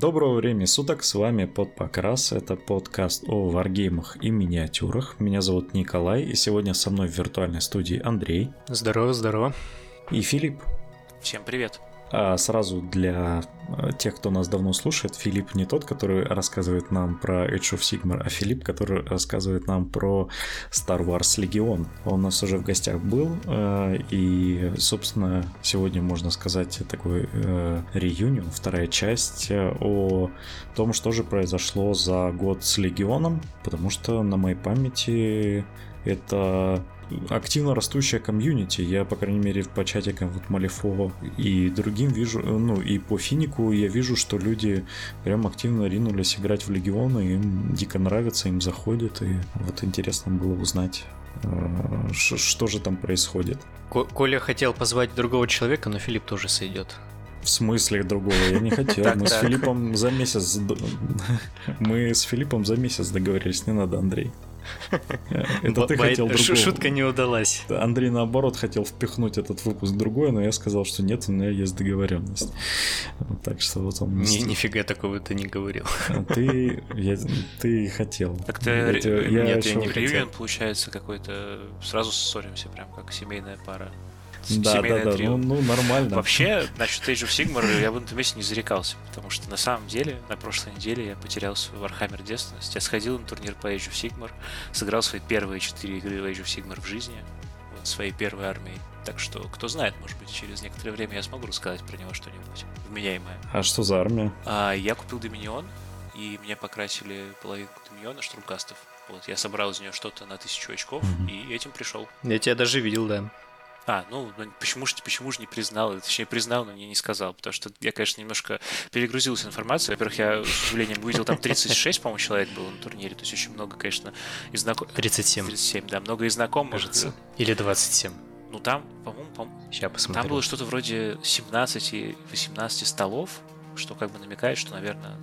Доброго времени суток, с вами Под Покрас, это подкаст о варгеймах и миниатюрах. Меня зовут Николай, и сегодня со мной в виртуальной студии Андрей. Здорово, здорово. И Филипп. Всем привет. А сразу для э, тех, кто нас давно слушает, Филипп не тот, который рассказывает нам про Age of Sigmar, а Филипп, который рассказывает нам про Star Wars Legion. Он у нас уже в гостях был, э, и, собственно, сегодня, можно сказать, такой э, реюнион, вторая часть о том, что же произошло за год с Легионом, потому что на моей памяти это активно растущая комьюнити. Я, по крайней мере, по чатикам вот Малифо и другим вижу, ну и по Финику я вижу, что люди прям активно ринулись играть в Легионы, им дико нравится, им заходит, и вот интересно было узнать, э, что же там происходит. Коля хотел позвать другого человека, но Филипп тоже сойдет. В смысле другого? Я не хотел. Мы с Филиппом за месяц... Мы с Филиппом за месяц договорились, не надо, Андрей. Это ты хотел другого. Шутка не удалась. Андрей, наоборот, хотел впихнуть этот выпуск другой, но я сказал, что нет, у меня есть договоренность. Так что вот он... Ни, нифига такого ты не говорил. А ты, я, ты хотел. Так ты... Я, нет, я не реюнион, получается, какой-то... Сразу ссоримся, прям как семейная пара. Да, да, да, ну, ну нормально. Вообще, насчет Age of Sigmar я бы на этом месте не зарекался, потому что на самом деле, на прошлой неделе я потерял свой Warhammer девственность. Я сходил на турнир по Age of Sigmar, сыграл свои первые четыре игры в Age of Sigmar в жизни, вот, своей первой армией. Так что, кто знает, может быть, через некоторое время я смогу рассказать про него что-нибудь вменяемое. А что за армия? А, я купил Доминион, и мне покрасили половинку Доминиона штурмкастов. Вот, я собрал из нее что-то на тысячу очков, mm-hmm. и этим пришел. Я тебя даже видел, да. А, ну, ну, почему же, почему же не признал? Точнее, признал, но не, не сказал, потому что я, конечно, немножко перегрузился информацией. Во-первых, я, с удивлением, увидел, там 36, по-моему, человек было на турнире, то есть очень много, конечно, и знакомых. 37. 37, да, много и знакомых. Кажется. Или 27. Ну, там, по-моему, по Сейчас посмотрю. Там было что-то вроде 17 и 18 столов, что как бы намекает, что, наверное,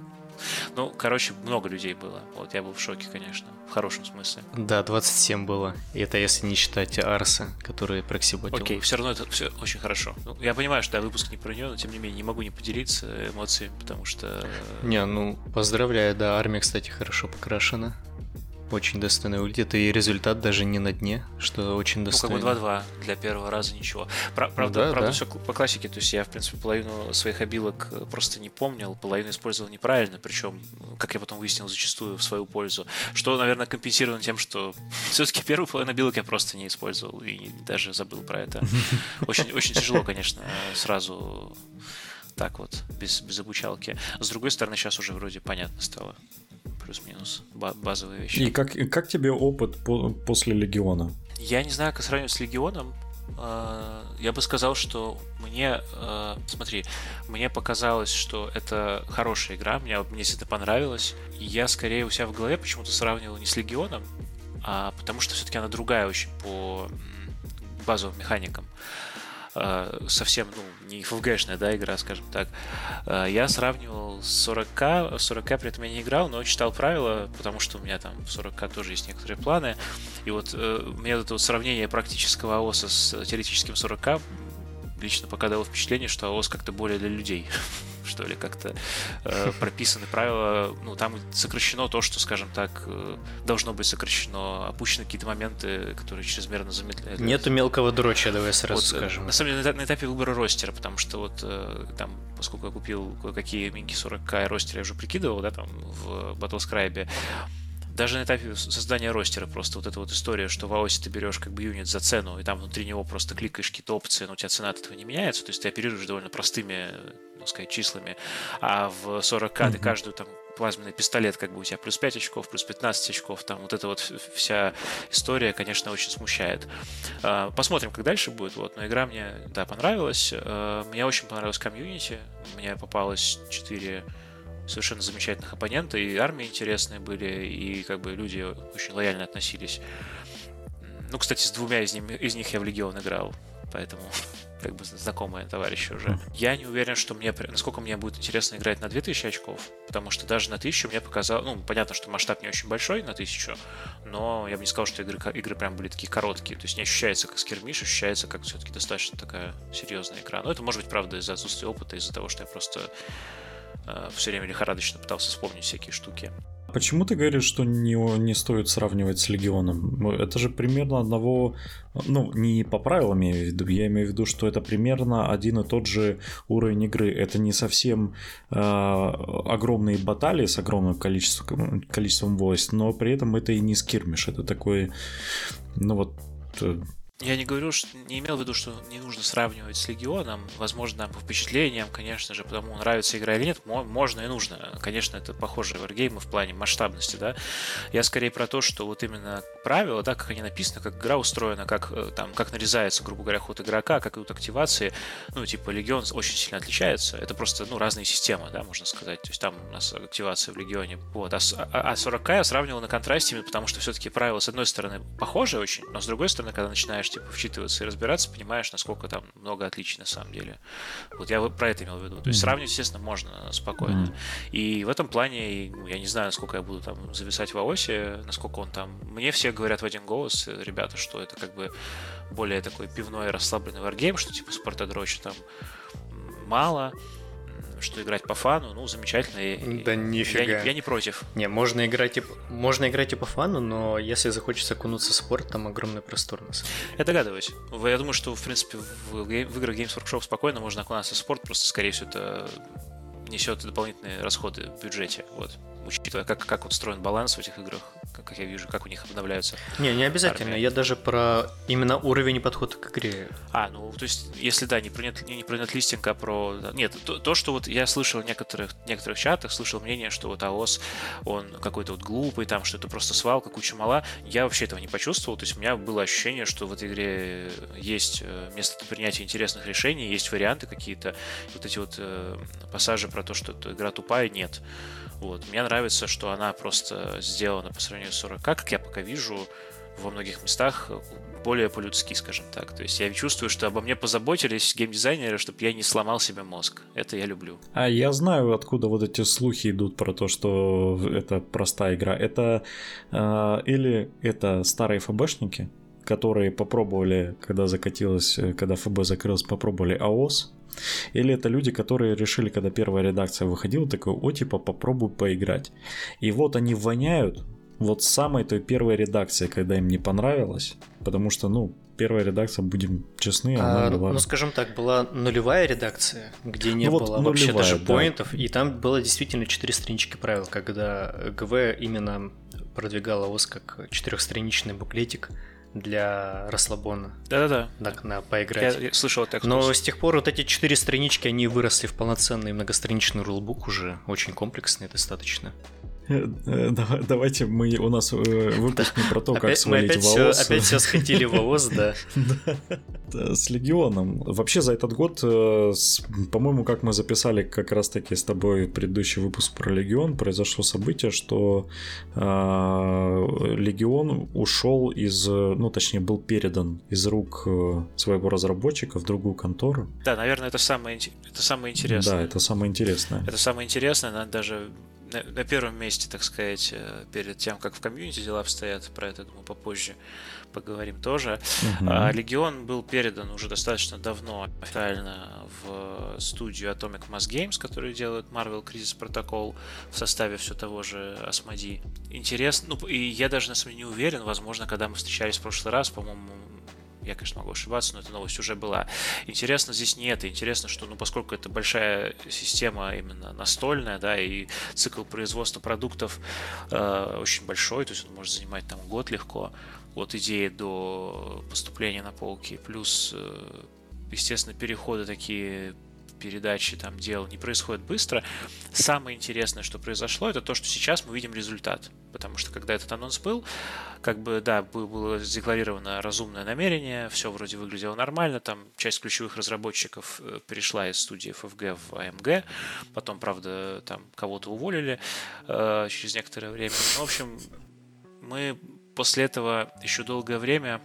ну, короче, много людей было. Вот я был в шоке, конечно, в хорошем смысле. Да, 27 было. И это если не считать Арса, который проксиботил. Окей, все равно это все очень хорошо. Ну, я понимаю, что да, выпуск не про нее, но тем не менее не могу не поделиться эмоциями, потому что... Не, ну, поздравляю, да, армия, кстати, хорошо покрашена. Очень достойный улетит, и результат даже не на дне, что очень достойно. Ну, как бы 2-2 для первого раза ничего. Правда, ну, да, правда да. все по классике, то есть я, в принципе, половину своих обилок э, просто не помнил, половину использовал неправильно, причем, как я потом выяснил, зачастую в свою пользу. Что, наверное, компенсировано тем, что все-таки первую половину обилок я просто не использовал и даже забыл про это. Очень, очень тяжело, конечно, сразу так вот, без, без обучалки. С другой стороны, сейчас уже вроде понятно стало плюс-минус базовые вещи. И как, как тебе опыт по после Легиона? Я не знаю, как сравнивать с Легионом. А, я бы сказал, что мне, а, смотри, мне показалось, что это хорошая игра, мне, мне это понравилось. И я скорее у себя в голове почему-то сравнивал не с Легионом, а потому что все-таки она другая очень по базовым механикам. Э, совсем, ну, не FFG-шная, да, игра, скажем так. Э, я сравнивал с 40к, 40к при этом я не играл, но читал правила, потому что у меня там в 40к тоже есть некоторые планы. И вот э, мне это вот сравнение практического АОСа с теоретическим 40к лично пока дало впечатление, что АОС как-то более для людей, что ли, как-то э, прописаны правила, ну, там сокращено то, что, скажем так, э, должно быть сокращено, опущены какие-то моменты, которые чрезмерно замедляют. Нету мелкого дроча, давай сразу вот, э, скажем. На самом деле, на, на этапе выбора ростера, потому что вот э, там, поскольку я купил кое-какие минки 40к и ростеры, я уже прикидывал, да, там, в Battlescribe, даже на этапе создания ростера просто вот эта вот история, что в AOS ты берешь как бы юнит за цену, и там внутри него просто кликаешь какие-то опции, но у тебя цена от этого не меняется, то есть ты оперируешь довольно простыми, так сказать, числами, а в 40к mm-hmm. ты каждую там плазменный пистолет, как бы у тебя плюс 5 очков, плюс 15 очков, там вот эта вот вся история, конечно, очень смущает. А, посмотрим, как дальше будет, вот, но игра мне, да, понравилась. А, мне очень понравилась комьюнити, мне попалось 4 совершенно замечательных оппонента, и армии интересные были, и как бы люди очень лояльно относились. Ну, кстати, с двумя из, них, из них я в Легион играл, поэтому как бы знакомые товарищи уже. Я не уверен, что мне, насколько мне будет интересно играть на 2000 очков, потому что даже на 1000 мне показал, ну, понятно, что масштаб не очень большой на 1000, но я бы не сказал, что игры, игры прям были такие короткие, то есть не ощущается как скермиш, ощущается как все-таки достаточно такая серьезная игра. Но это может быть, правда, из-за отсутствия опыта, из-за того, что я просто все время лихорадочно пытался вспомнить всякие штуки. Почему ты говоришь, что не, не стоит сравнивать с Легионом? Это же примерно одного, ну, не по правилам я имею в виду, я имею в виду, что это примерно один и тот же уровень игры. Это не совсем э, огромные баталии с огромным количеством, количеством войск, но при этом это и не скирмиш, это такой, ну вот э, я не говорю, что не имел в виду, что не нужно сравнивать с Легионом. Возможно, по впечатлениям, конечно же, потому нравится игра или нет, можно и нужно. Конечно, это похожие варгеймы в плане масштабности, да. Я скорее про то, что вот именно правила, да, как они написаны, как игра устроена, как э, там, как нарезается, грубо говоря, ход игрока, как идут активации. Ну, типа, Легион очень сильно отличается. Это просто, ну, разные системы, да, можно сказать. То есть там у нас активация в Легионе. Вот. А, а 40к а я сравнивал на контрасте, потому что все-таки правила, с одной стороны, похожи очень, но с другой стороны, когда начинаешь начинаешь типа вчитываться и разбираться, понимаешь, насколько там много отличий на самом деле. Вот я про это имел в виду. То есть сравнивать, естественно, можно спокойно. И в этом плане, ну, я не знаю, насколько я буду там зависать в АОСе, насколько он там... Мне все говорят в один голос, ребята, что это как бы более такой пивной расслабленный варгейм, что типа Спартадроча там мало, что играть по фану, ну, замечательно. Да нифига. Я, я не против. Не, можно играть, и, можно играть и по фану, но если захочется окунуться в спорт, там огромный простор на самом деле. Я догадываюсь. Я думаю, что, в принципе, в, в играх Games Workshop спокойно можно окунаться в спорт, просто, скорее всего, это несет дополнительные расходы в бюджете. Вот учитывая, как, как устроен баланс в этих играх, как, я вижу, как у них обновляются. Не, не обязательно. Армии. Я даже про именно уровень и подход к игре. А, ну, то есть, если да, не про, нет, не про нетлистинг, а про... Нет, то, то, что вот я слышал в некоторых, некоторых чатах, слышал мнение, что вот АОС, он какой-то вот глупый, там, что это просто свалка, куча мала. Я вообще этого не почувствовал. То есть, у меня было ощущение, что в этой игре есть э, место для принятия интересных решений, есть варианты какие-то. Вот эти вот э, пассажи про то, что игра тупая, нет. Вот. Мне нравится, что она просто сделана по сравнению с 40 как я пока вижу во многих местах более по-людски, скажем так. То есть я чувствую, что обо мне позаботились геймдизайнеры, чтобы я не сломал себе мозг. Это я люблю. А я знаю, откуда вот эти слухи идут про то, что это простая игра. Это э, или это старые ФБшники, которые попробовали, когда закатилось, когда ФБ закрылось, попробовали АОС, или это люди, которые решили, когда первая редакция выходила, такой, о, типа, попробуй поиграть. И вот они воняют вот самой той первой редакции, когда им не понравилось, потому что, ну, первая редакция, будем честны, она а, была... Ну, скажем так, была нулевая редакция, где не ну, было вот вообще даже да. поинтов, и там было действительно четыре странички правил, когда ГВ именно продвигала ОС как четырехстраничный буклетик, для расслабона. Да-да-да. Так, на поиграть. Я, я слышал так. Но с тех пор вот эти четыре странички, они выросли в полноценный многостраничный рулбук уже, очень комплексный достаточно. Э, э, давайте мы у нас э, выпуск не про то, как опять, свалить опять в АОС. Все, опять все схватили в АОС, да. С Легионом. Вообще за этот год, по-моему, как мы записали как раз-таки с тобой предыдущий выпуск про Легион, произошло событие, что Легион ушел из, ну точнее был передан из рук своего разработчика в другую контору. Да, наверное, это самое, это самое интересное. Да, это самое интересное. Это самое интересное, надо даже на, на первом месте, так сказать, э, перед тем, как в комьюнити дела обстоят, про это, думаю, попозже поговорим тоже. Uh-huh. А, Легион был передан уже достаточно давно официально в студию Atomic Mass Games, которые делают Marvel Crisis Protocol в составе все того же Asmodee. Интересно, ну и я даже на самом деле не уверен, возможно, когда мы встречались в прошлый раз, по-моему, я, конечно, могу ошибаться, но эта новость уже была. Интересно здесь не это. Интересно, что, ну, поскольку это большая система именно настольная, да, и цикл производства продуктов э, очень большой, то есть он может занимать там год легко, от идеи до поступления на полки, плюс, э, естественно, переходы такие передачи там дел не происходит быстро. Самое интересное, что произошло, это то, что сейчас мы видим результат. Потому что когда этот анонс был, как бы, да, было задекларировано разумное намерение, все вроде выглядело нормально, там часть ключевых разработчиков э, перешла из студии FFG в AMG, потом, правда, там кого-то уволили э, через некоторое время. Ну, в общем, мы после этого еще долгое время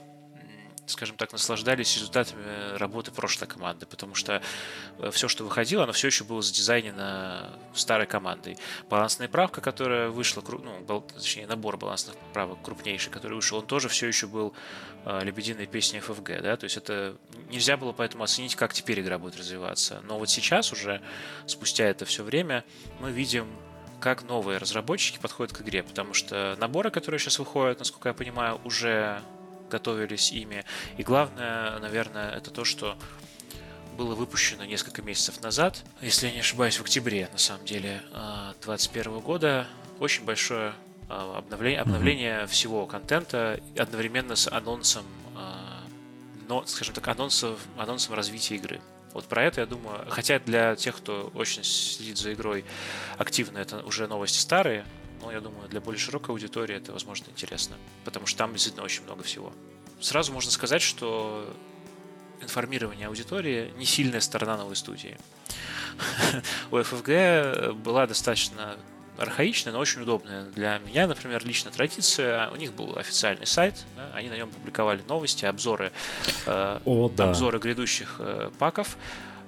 скажем так, наслаждались результатами работы прошлой команды, потому что э, все, что выходило, оно все еще было задизайнено старой командой. Балансная правка, которая вышла, ну, точнее, набор балансных правок крупнейший, который вышел, он тоже все еще был э, лебединой песней FFG, да, то есть это нельзя было поэтому оценить, как теперь игра будет развиваться. Но вот сейчас уже, спустя это все время, мы видим как новые разработчики подходят к игре, потому что наборы, которые сейчас выходят, насколько я понимаю, уже готовились ими. И главное, наверное, это то, что было выпущено несколько месяцев назад, если я не ошибаюсь, в октябре, на самом деле, 2021 года. Очень большое а, обновление, обновление mm-hmm. всего контента одновременно с анонсом, а, но, скажем так, анонсом, анонсом развития игры. Вот про это я думаю, хотя для тех, кто очень следит за игрой активно, это уже новости старые, но я думаю, для более широкой аудитории это, возможно, интересно, потому что там действительно очень много всего. Сразу можно сказать, что информирование аудитории не сильная сторона новой студии. У FFG была достаточно архаичная, но очень удобная для меня, например, лично традиция. У них был официальный сайт, да, они на нем публиковали новости, обзоры, э, О, да. обзоры грядущих э, паков.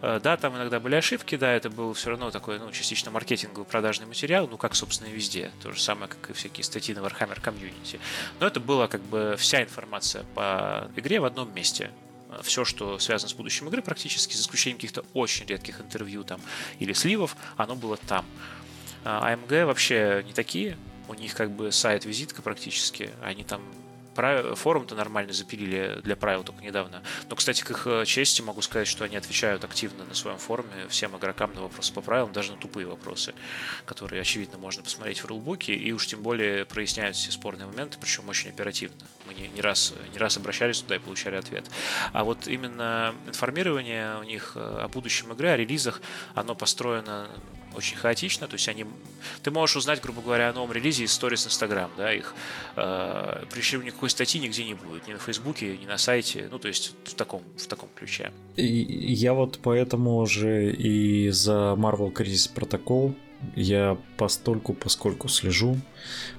Э, да, там иногда были ошибки, да, это был все равно такой, ну, частично маркетинговый продажный материал, ну, как, собственно, и везде. То же самое, как и всякие статьи на Warhammer Community. Но это была как бы вся информация по игре в одном месте все, что связано с будущим игры, практически, за исключением каких-то очень редких интервью там или сливов, оно было там. AMG а вообще не такие. У них как бы сайт-визитка практически. Они там форум-то нормально запилили для правил только недавно. Но, кстати, к их э, чести могу сказать, что они отвечают активно на своем форуме всем игрокам на вопросы по правилам, даже на тупые вопросы, которые, очевидно, можно посмотреть в рулбуке, и уж тем более проясняют все спорные моменты, причем очень оперативно. Мы не, не, раз, не раз обращались туда и получали ответ. А вот именно информирование у них э, о будущем игры, о релизах, оно построено очень хаотично, то есть они... Ты можешь узнать, грубо говоря, о новом релизе из сторис Инстаграм, да, их. Э, причем никакой статьи нигде не будет, ни на Фейсбуке, ни на сайте, ну, то есть в таком, в таком ключе. И я вот поэтому же и за Marvel Crisis Protocol я постольку поскольку слежу,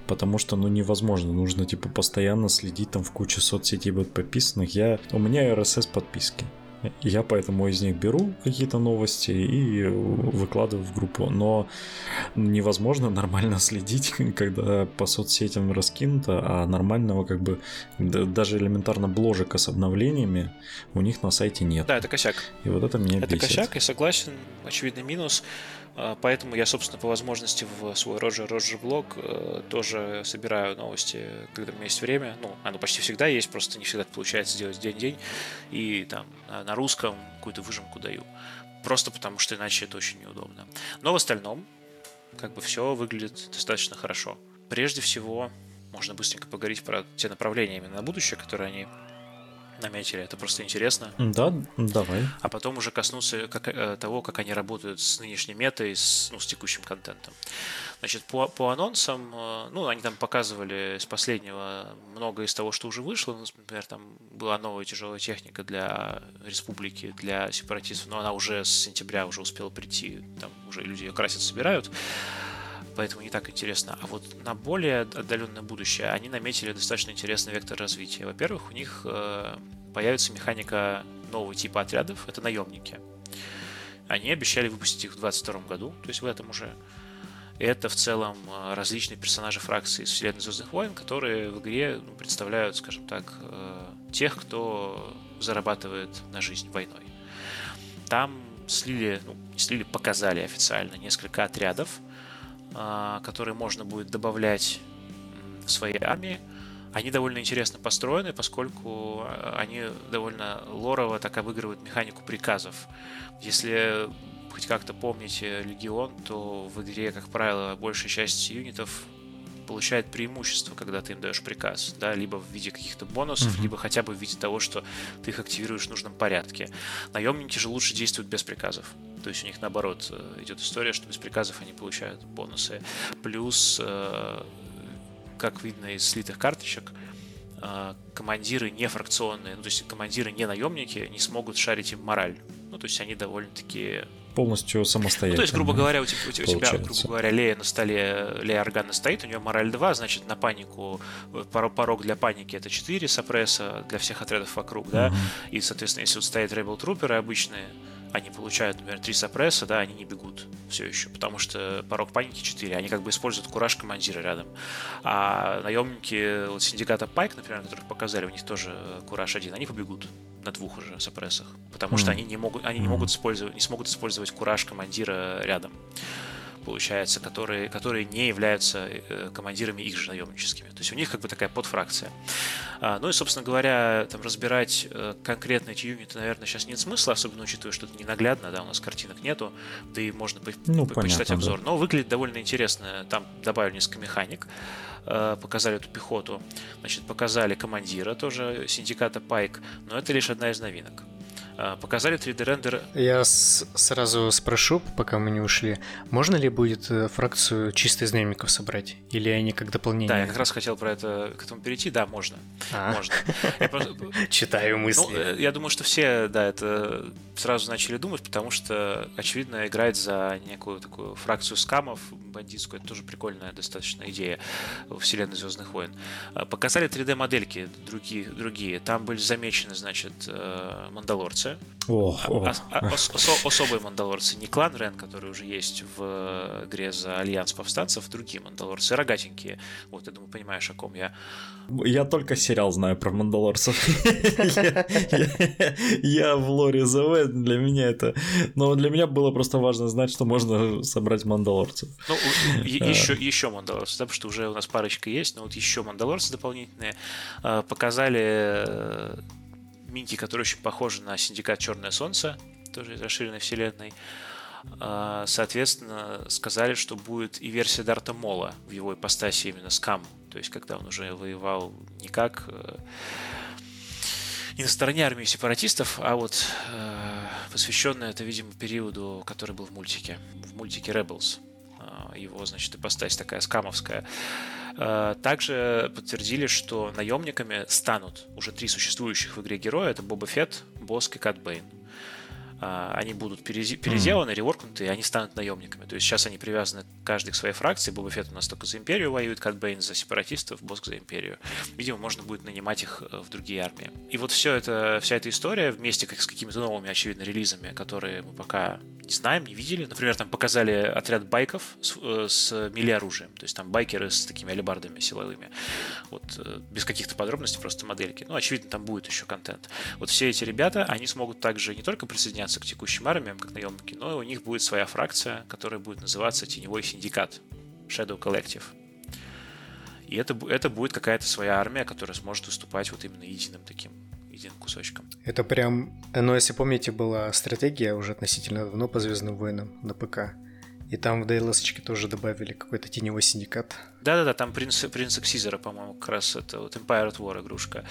потому что, ну, невозможно, нужно, типа, постоянно следить, там в куче соцсетей быть подписанных. Я, у меня RSS подписки, я поэтому из них беру какие-то новости и выкладываю в группу. Но невозможно нормально следить, когда по соцсетям раскинуто, а нормального как бы даже элементарно бложика с обновлениями у них на сайте нет. Да, это косяк. И вот это меня это бесит. Это косяк, я согласен. Очевидный минус. А, поэтому я, собственно, по возможности в свой Роджер Роджер блог э, тоже собираю новости, когда у меня есть время. Ну, оно почти всегда есть, просто не всегда получается делать день-день. И там на русском какую-то выжимку даю. Просто потому, что иначе это очень неудобно. Но в остальном, как бы все выглядит достаточно хорошо. Прежде всего, можно быстренько поговорить про те направления именно на будущее, которые они наметили. Это просто интересно. Да, давай. А потом уже коснуться как, э, того, как они работают с нынешней метой, с, ну, с текущим контентом. Значит, по, по анонсам, э, ну, они там показывали с последнего много из того, что уже вышло. Ну, например, там была новая тяжелая техника для республики, для сепаратистов, но она уже с сентября уже успела прийти. Там уже люди ее красят, собирают поэтому не так интересно. А вот на более отдаленное будущее они наметили достаточно интересный вектор развития. Во-первых, у них э, появится механика нового типа отрядов, это наемники. Они обещали выпустить их в 2022 году, то есть в этом уже. Это в целом э, различные персонажи фракции из вселенной Звездных войн, которые в игре ну, представляют, скажем так, э, тех, кто зарабатывает на жизнь войной. Там слили, ну, слили, показали официально несколько отрядов, которые можно будет добавлять в своей армии. Они довольно интересно построены, поскольку а, они довольно лорово так обыгрывают механику приказов. Если хоть как-то помните Легион, то в игре, как правило, большая часть юнитов получает преимущество, когда ты им даешь приказ, да, либо в виде каких-то бонусов, mm-hmm. либо хотя бы в виде того, что ты их активируешь в нужном порядке. Наемники же лучше действуют без приказов. То есть у них наоборот э, идет история, что без приказов они получают бонусы. Плюс, э, как видно из слитых карточек, э, командиры не фракционные, ну, то есть командиры не наемники не смогут шарить им мораль. Ну, то есть они довольно-таки полностью самостоятельно. Ну, то есть, грубо говоря, у тебя, у тебя грубо говоря, Лея на столе, Лея Органа стоит, у нее мораль 2, значит, на панику, порог для паники это 4 сопресса для всех отрядов вокруг, да, uh-huh. и, соответственно, если вот стоят Rebel Трууперы обычные, они получают, например, 3 сопресса, да, они не бегут все еще, потому что порог паники 4, они как бы используют кураж командира рядом. А наемники вот синдиката Пайк, например, которых показали, у них тоже кураж 1, они побегут на двух уже сопрессах, потому mm-hmm. что они не могут, они не могут использовать, не смогут использовать кураж командира рядом получается, которые, которые не являются э, командирами их же наемническими. То есть у них как бы такая подфракция. А, ну и, собственно говоря, там разбирать э, конкретно эти юниты, наверное, сейчас нет смысла, особенно учитывая, что это ненаглядно, да, у нас картинок нету, да и можно по- ну, по- почитать понятно, обзор. Да. Но выглядит довольно интересно. Там добавили несколько механик, э, показали эту пехоту, значит, показали командира тоже синдиката Пайк, но это лишь одна из новинок. А, показали 3D-рендер. Я с- сразу спрошу, пока мы не ушли, можно ли будет э, фракцию чисто из наемников собрать? Или они как дополнение? Да, я как раз хотел про это к этому перейти. Да, можно. А. Можно. Читаю мысли. Ну, э, я думаю, что все, да, это сразу начали думать, потому что, очевидно, играть за некую такую фракцию скамов бандитскую, это тоже прикольная достаточно идея вселенной Звездных войн. А, показали 3D-модельки другие, другие. Там были замечены, значит, э, мандалорцы мандалорцы. О, о. А, ос, ос, особые мандалорцы. Не клан Рен, который уже есть в игре за Альянс повстанцев, другие мандалорцы, рогатенькие. Вот, я думаю, понимаешь, о ком я. Я только сериал знаю про мандалорцев. Я в лоре ЗВ, для меня это... Но для меня было просто важно знать, что можно собрать мандалорцев. Ну, еще, а. еще мандалорцы, потому что уже у нас парочка есть, но вот еще мандалорцы дополнительные. А, показали Минти, который очень похожи на синдикат Черное Солнце, тоже из расширенной вселенной. А, соответственно, сказали, что будет и версия Дарта Мола в его ипостаси именно с Кам, то есть когда он уже воевал не как э, не на стороне армии сепаратистов, а вот э, посвященная это, видимо, периоду, который был в мультике, в мультике Rebels. Э, его, значит, ипостась такая скамовская. Э, также подтвердили, что наемниками станут уже три существующих в игре героя. Это Боба Фетт, Боск и Кат Бэйн. А, они будут переделаны, mm-hmm. реворкнуты, и они станут наемниками. То есть сейчас они привязаны каждый к своей фракции. Боба Фетт у нас только за Империю воюет, Кат Бейн за сепаратистов, Боск за Империю. Видимо, можно будет нанимать их э, в другие армии. И вот все это, вся эта история вместе с какими-то новыми, очевидно, релизами, которые мы пока не знаем, не видели. Например, там показали отряд байков с, э, с мили-оружием. То есть там байкеры с такими алибардами силовыми. Вот э, без каких-то подробностей, просто модельки. Ну, очевидно, там будет еще контент. Вот все эти ребята, они смогут также не только присоединяться к текущим армиям, как наемники, но у них будет своя фракция, которая будет называться Теневой Синдикат, Shadow Collective. И это, это будет какая-то своя армия, которая сможет выступать вот именно единым таким единым кусочком. Это прям, ну если помните, была стратегия уже относительно давно по Звездным войнам на ПК. И там в DLC тоже добавили какой-то теневой синдикат. Да-да-да, там принц, принц Эксизера, по-моему, как раз это вот Empire at War игрушка.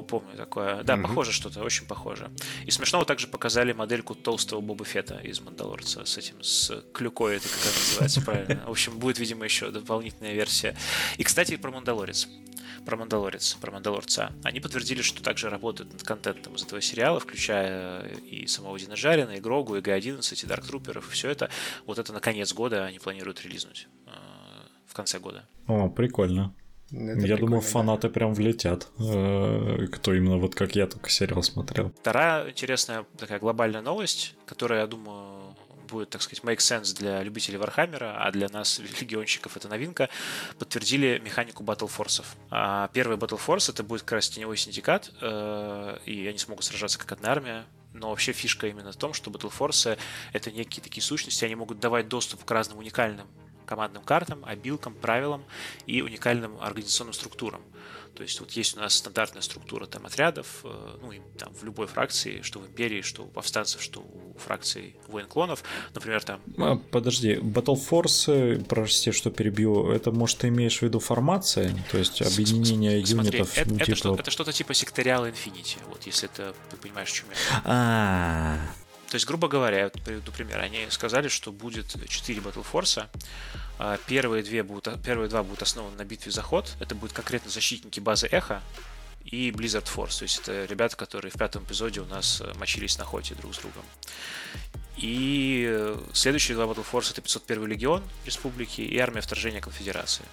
Помню такое. Да, mm-hmm. похоже что-то, очень похоже. И смешного также показали модельку толстого Боба Фета из Мандалорца с этим, с клюкой, это как называется правильно. В общем, будет, видимо, еще дополнительная версия. И, кстати, про Мандалорец про Мандалорец, про Мандалорца. Они подтвердили, что также работают над контентом из этого сериала, включая и самого Дина Жарина, и Грогу, и Г-11, и Дарк Труперов, и все это. Вот это на конец года они планируют релизнуть э, в конце года. О, прикольно. Это я думаю, фанаты да. прям влетят, э, кто именно вот как я только сериал смотрел. Вторая интересная такая глобальная новость, которая, я думаю, будет, так сказать, make sense для любителей Вархаммера, а для нас, легионщиков, это новинка, подтвердили механику Force. А первый Force это будет как раз теневой синдикат, э, и они смогут сражаться как одна армия, но вообще фишка именно в том, что Battle Force это некие такие сущности, они могут давать доступ к разным уникальным командным картам, обилкам, правилам и уникальным организационным структурам. То есть вот есть у нас стандартная структура там отрядов, э, ну и там в любой фракции, что в Империи, что у повстанцев, что у фракций воин-клонов, например, там... А, подожди, Battle Force, прости, что перебью, это, может, ты имеешь в виду формация, то есть объединение Смотри, юнитов? Это, это, что, это что-то типа секториал Infinity, вот если это, ты понимаешь, о чем я. А, то есть, грубо говоря, я приведу пример. Они сказали, что будет 4 Battle Force. А первые, две будут, первые два будут основаны на битве Заход. Это будут конкретно защитники базы Эхо и Blizzard Force. То есть это ребята, которые в пятом эпизоде у нас э, мочились на хоте друг с другом. И следующие два Battle Force это 501 легион республики и армия вторжения конфедерации.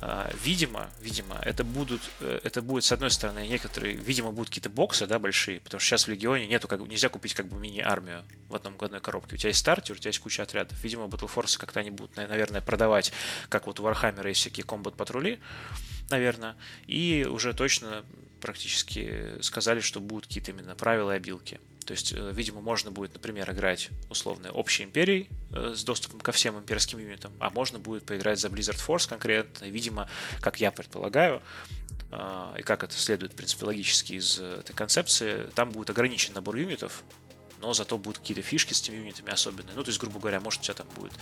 А, видимо, видимо, это будут, э, это будет с одной стороны некоторые, видимо, будут какие-то боксы, да, большие, потому что сейчас в Легионе нету, как нельзя купить как бы мини-армию в одном одной коробке. У тебя есть стартер, у тебя есть куча отрядов. Видимо, Battle Force как-то они будут, наверное, продавать, как вот у Warhammer есть всякие комбат-патрули, наверное, и уже точно практически сказали, что будут какие-то именно правила и обилки. То есть, э, видимо, можно будет, например, играть условно общей империей э, с доступом ко всем имперским юнитам, а можно будет поиграть за Blizzard Force конкретно. Видимо, как я предполагаю, э, и как это следует, в принципе, логически из этой концепции, там будет ограничен набор юнитов, но зато будут какие-то фишки с этими юнитами особенные. Ну, то есть, грубо говоря, может, у тебя там будет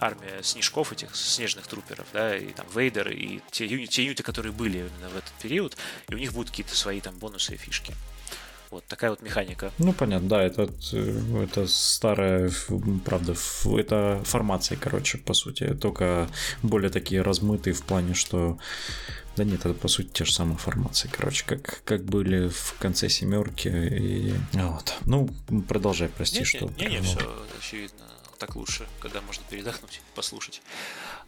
армия снежков, этих снежных труперов, да, и там вейдеры, и те, юниты, те юниты, которые были именно в этот период, и у них будут какие-то свои там бонусы и фишки. Вот такая вот механика. Ну, понятно, да, это, э, это старая, правда, это формация, короче, по сути, только более такие размытые в плане, что да нет, это по сути те же самые формации, короче, как, как были в конце семерки и вот. Ну, продолжай, прости, нет, что. Не, не, все очевидно. Так лучше, когда можно передохнуть, послушать.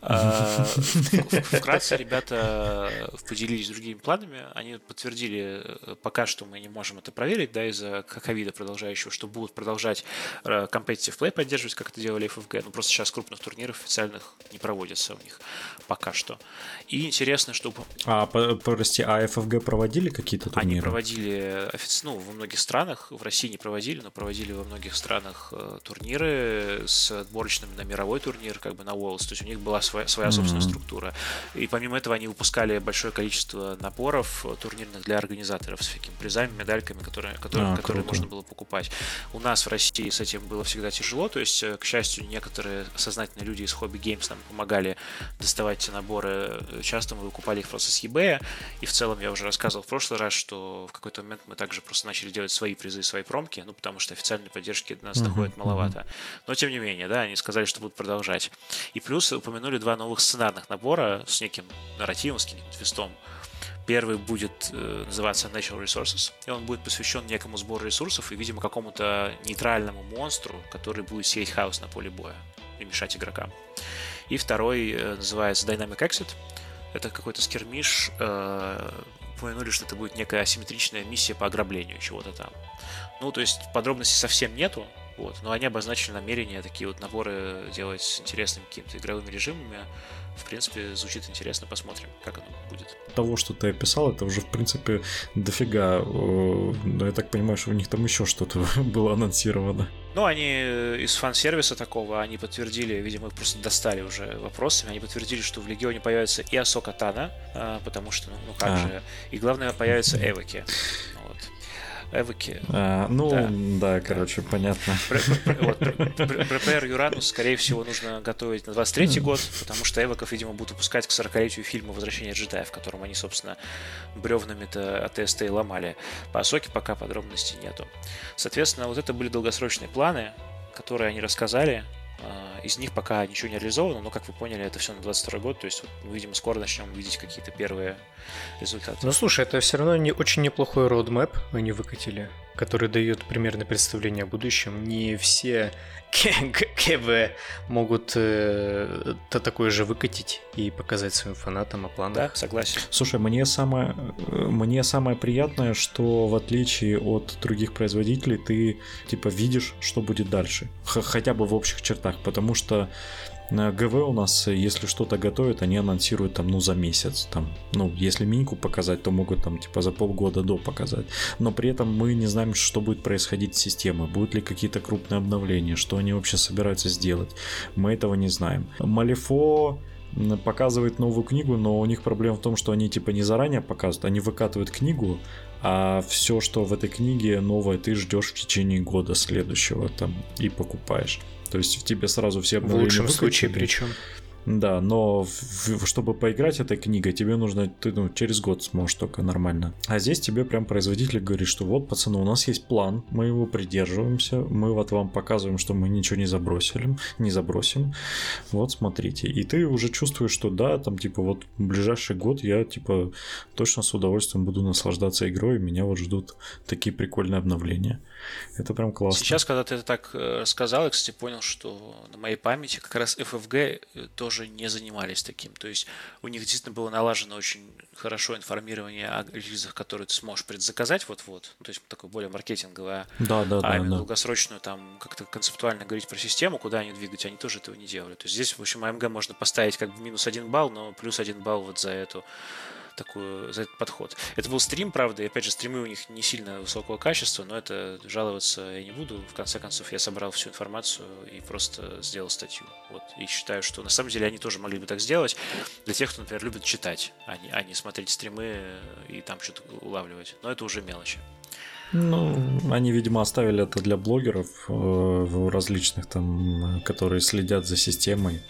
А, вкратце ребята поделились другими планами. Они подтвердили, э, пока что мы не можем это проверить, да, из-за ковида продолжающего, что будут продолжать э, competitive play поддерживать, как это делали FFG. Ну, просто сейчас крупных турниров официальных не проводятся у них пока что. И интересно, что... А, прости, а FFG проводили какие-то турниры? Они проводили, ну, во многих странах, в России не проводили, но проводили во многих странах э, турниры с отборочными на мировой турнир, как бы на Worlds. То есть у них была своя, своя собственная mm-hmm. структура. И помимо этого они выпускали большое количество наборов турнирных для организаторов с всякими призами, медальками, которые, которые, а, которые можно было покупать. У нас в России с этим было всегда тяжело, то есть, э, к счастью, некоторые сознательные люди из Hobby Games нам помогали доставать эти наборы. Часто мы выкупали их просто с eBay, и в целом я уже рассказывал в прошлый раз, что в какой-то момент мы также просто начали делать свои призы, свои промки, ну, потому что официальной поддержки нас mm-hmm. доходит маловато. Но, тем не менее, да, они сказали, что будут продолжать. И плюс упомянули два новых сценарных набора с неким нарративом, с каким-то твистом. Первый будет э, называться Natural Resources, и он будет посвящен некому сбору ресурсов и, видимо, какому-то нейтральному монстру, который будет сеять хаос на поле боя и мешать игрокам. И второй э, называется Dynamic Exit. Это какой-то скермиш. Э, упомянули, что это будет некая асимметричная миссия по ограблению чего-то там. Ну, то есть подробностей совсем нету, вот. Но они обозначили намерение такие вот наборы делать с интересными какими-то игровыми режимами. В принципе, звучит интересно, посмотрим, как оно будет. Того, что ты описал, это уже, в принципе, дофига. Но я так понимаю, что у них там еще что-то было анонсировано. Ну, они из фан-сервиса такого, они подтвердили, видимо, их просто достали уже вопросами, они подтвердили, что в Легионе появится и Асока Тана, а, потому что, ну, ну как а. же, и главное, появится Эвоки. Эвоки. А, ну, да, да короче, да. понятно. Prepare Uranus, скорее всего, нужно готовить на 23 год, потому что Эвоков, видимо, будут выпускать к 40-летию фильма «Возвращение джедая», в котором они, собственно, бревнами-то от ТСТ и ломали. По Асоке пока подробностей нету. Соответственно, вот это были долгосрочные планы, которые они рассказали, из них пока ничего не реализовано, но, как вы поняли, это все на 22 год, то есть, мы, видимо, скоро начнем видеть какие-то первые результаты. Ну, слушай, это все равно не очень неплохой roadmap они выкатили, который дает примерное представление о будущем. Не все КВ могут э, то такое же выкатить и показать своим фанатам о планах. Да, согласен. Слушай, мне самое, мне самое приятное, что в отличие от других производителей, ты типа видишь, что будет дальше. Х- хотя бы в общих чертах, потому что ГВ у нас, если что-то готовят, они анонсируют там, ну, за месяц. Там, ну, если миньку показать, то могут там, типа, за полгода до показать. Но при этом мы не знаем, что будет происходить с системой. Будут ли какие-то крупные обновления, что они вообще собираются сделать. Мы этого не знаем. Малифо показывает новую книгу, но у них проблема в том, что они типа не заранее показывают, они выкатывают книгу, а все, что в этой книге новое, ты ждешь в течение года следующего там и покупаешь. То есть в тебе сразу все обновления В лучшем случае причем. Да, но в, чтобы поиграть этой книгой, тебе нужно, ты ну, через год сможешь только нормально. А здесь тебе прям производитель говорит, что вот, пацаны, у нас есть план, мы его придерживаемся, мы вот вам показываем, что мы ничего не забросили, не забросим. Вот, смотрите. И ты уже чувствуешь, что да, там, типа, вот в ближайший год я, типа, точно с удовольствием буду наслаждаться игрой, и меня вот ждут такие прикольные обновления. Это прям классно. Сейчас, когда ты это так э, сказал, я, кстати, понял, что на моей памяти как раз FFG э, тоже не занимались таким. То есть у них действительно было налажено очень хорошо информирование о релизах, которые ты сможешь предзаказать вот-вот. Ну, то есть такое более маркетинговое. Да, да, а да. именно да. долгосрочную там как-то концептуально говорить про систему, куда они двигать, они тоже этого не делали. То есть здесь, в общем, AMG можно поставить как бы минус один балл, но плюс один балл вот за эту такую, за этот подход. Это был стрим, правда, и опять же, стримы у них не сильно высокого качества, но это жаловаться я не буду. В конце концов, я собрал всю информацию и просто сделал статью. Вот. И считаю, что на самом деле они тоже могли бы так сделать для тех, кто, например, любит читать, а не, а не смотреть стримы и там что-то улавливать. Но это уже мелочи. Ну, они, видимо, оставили это для блогеров э, различных там, которые следят за системой,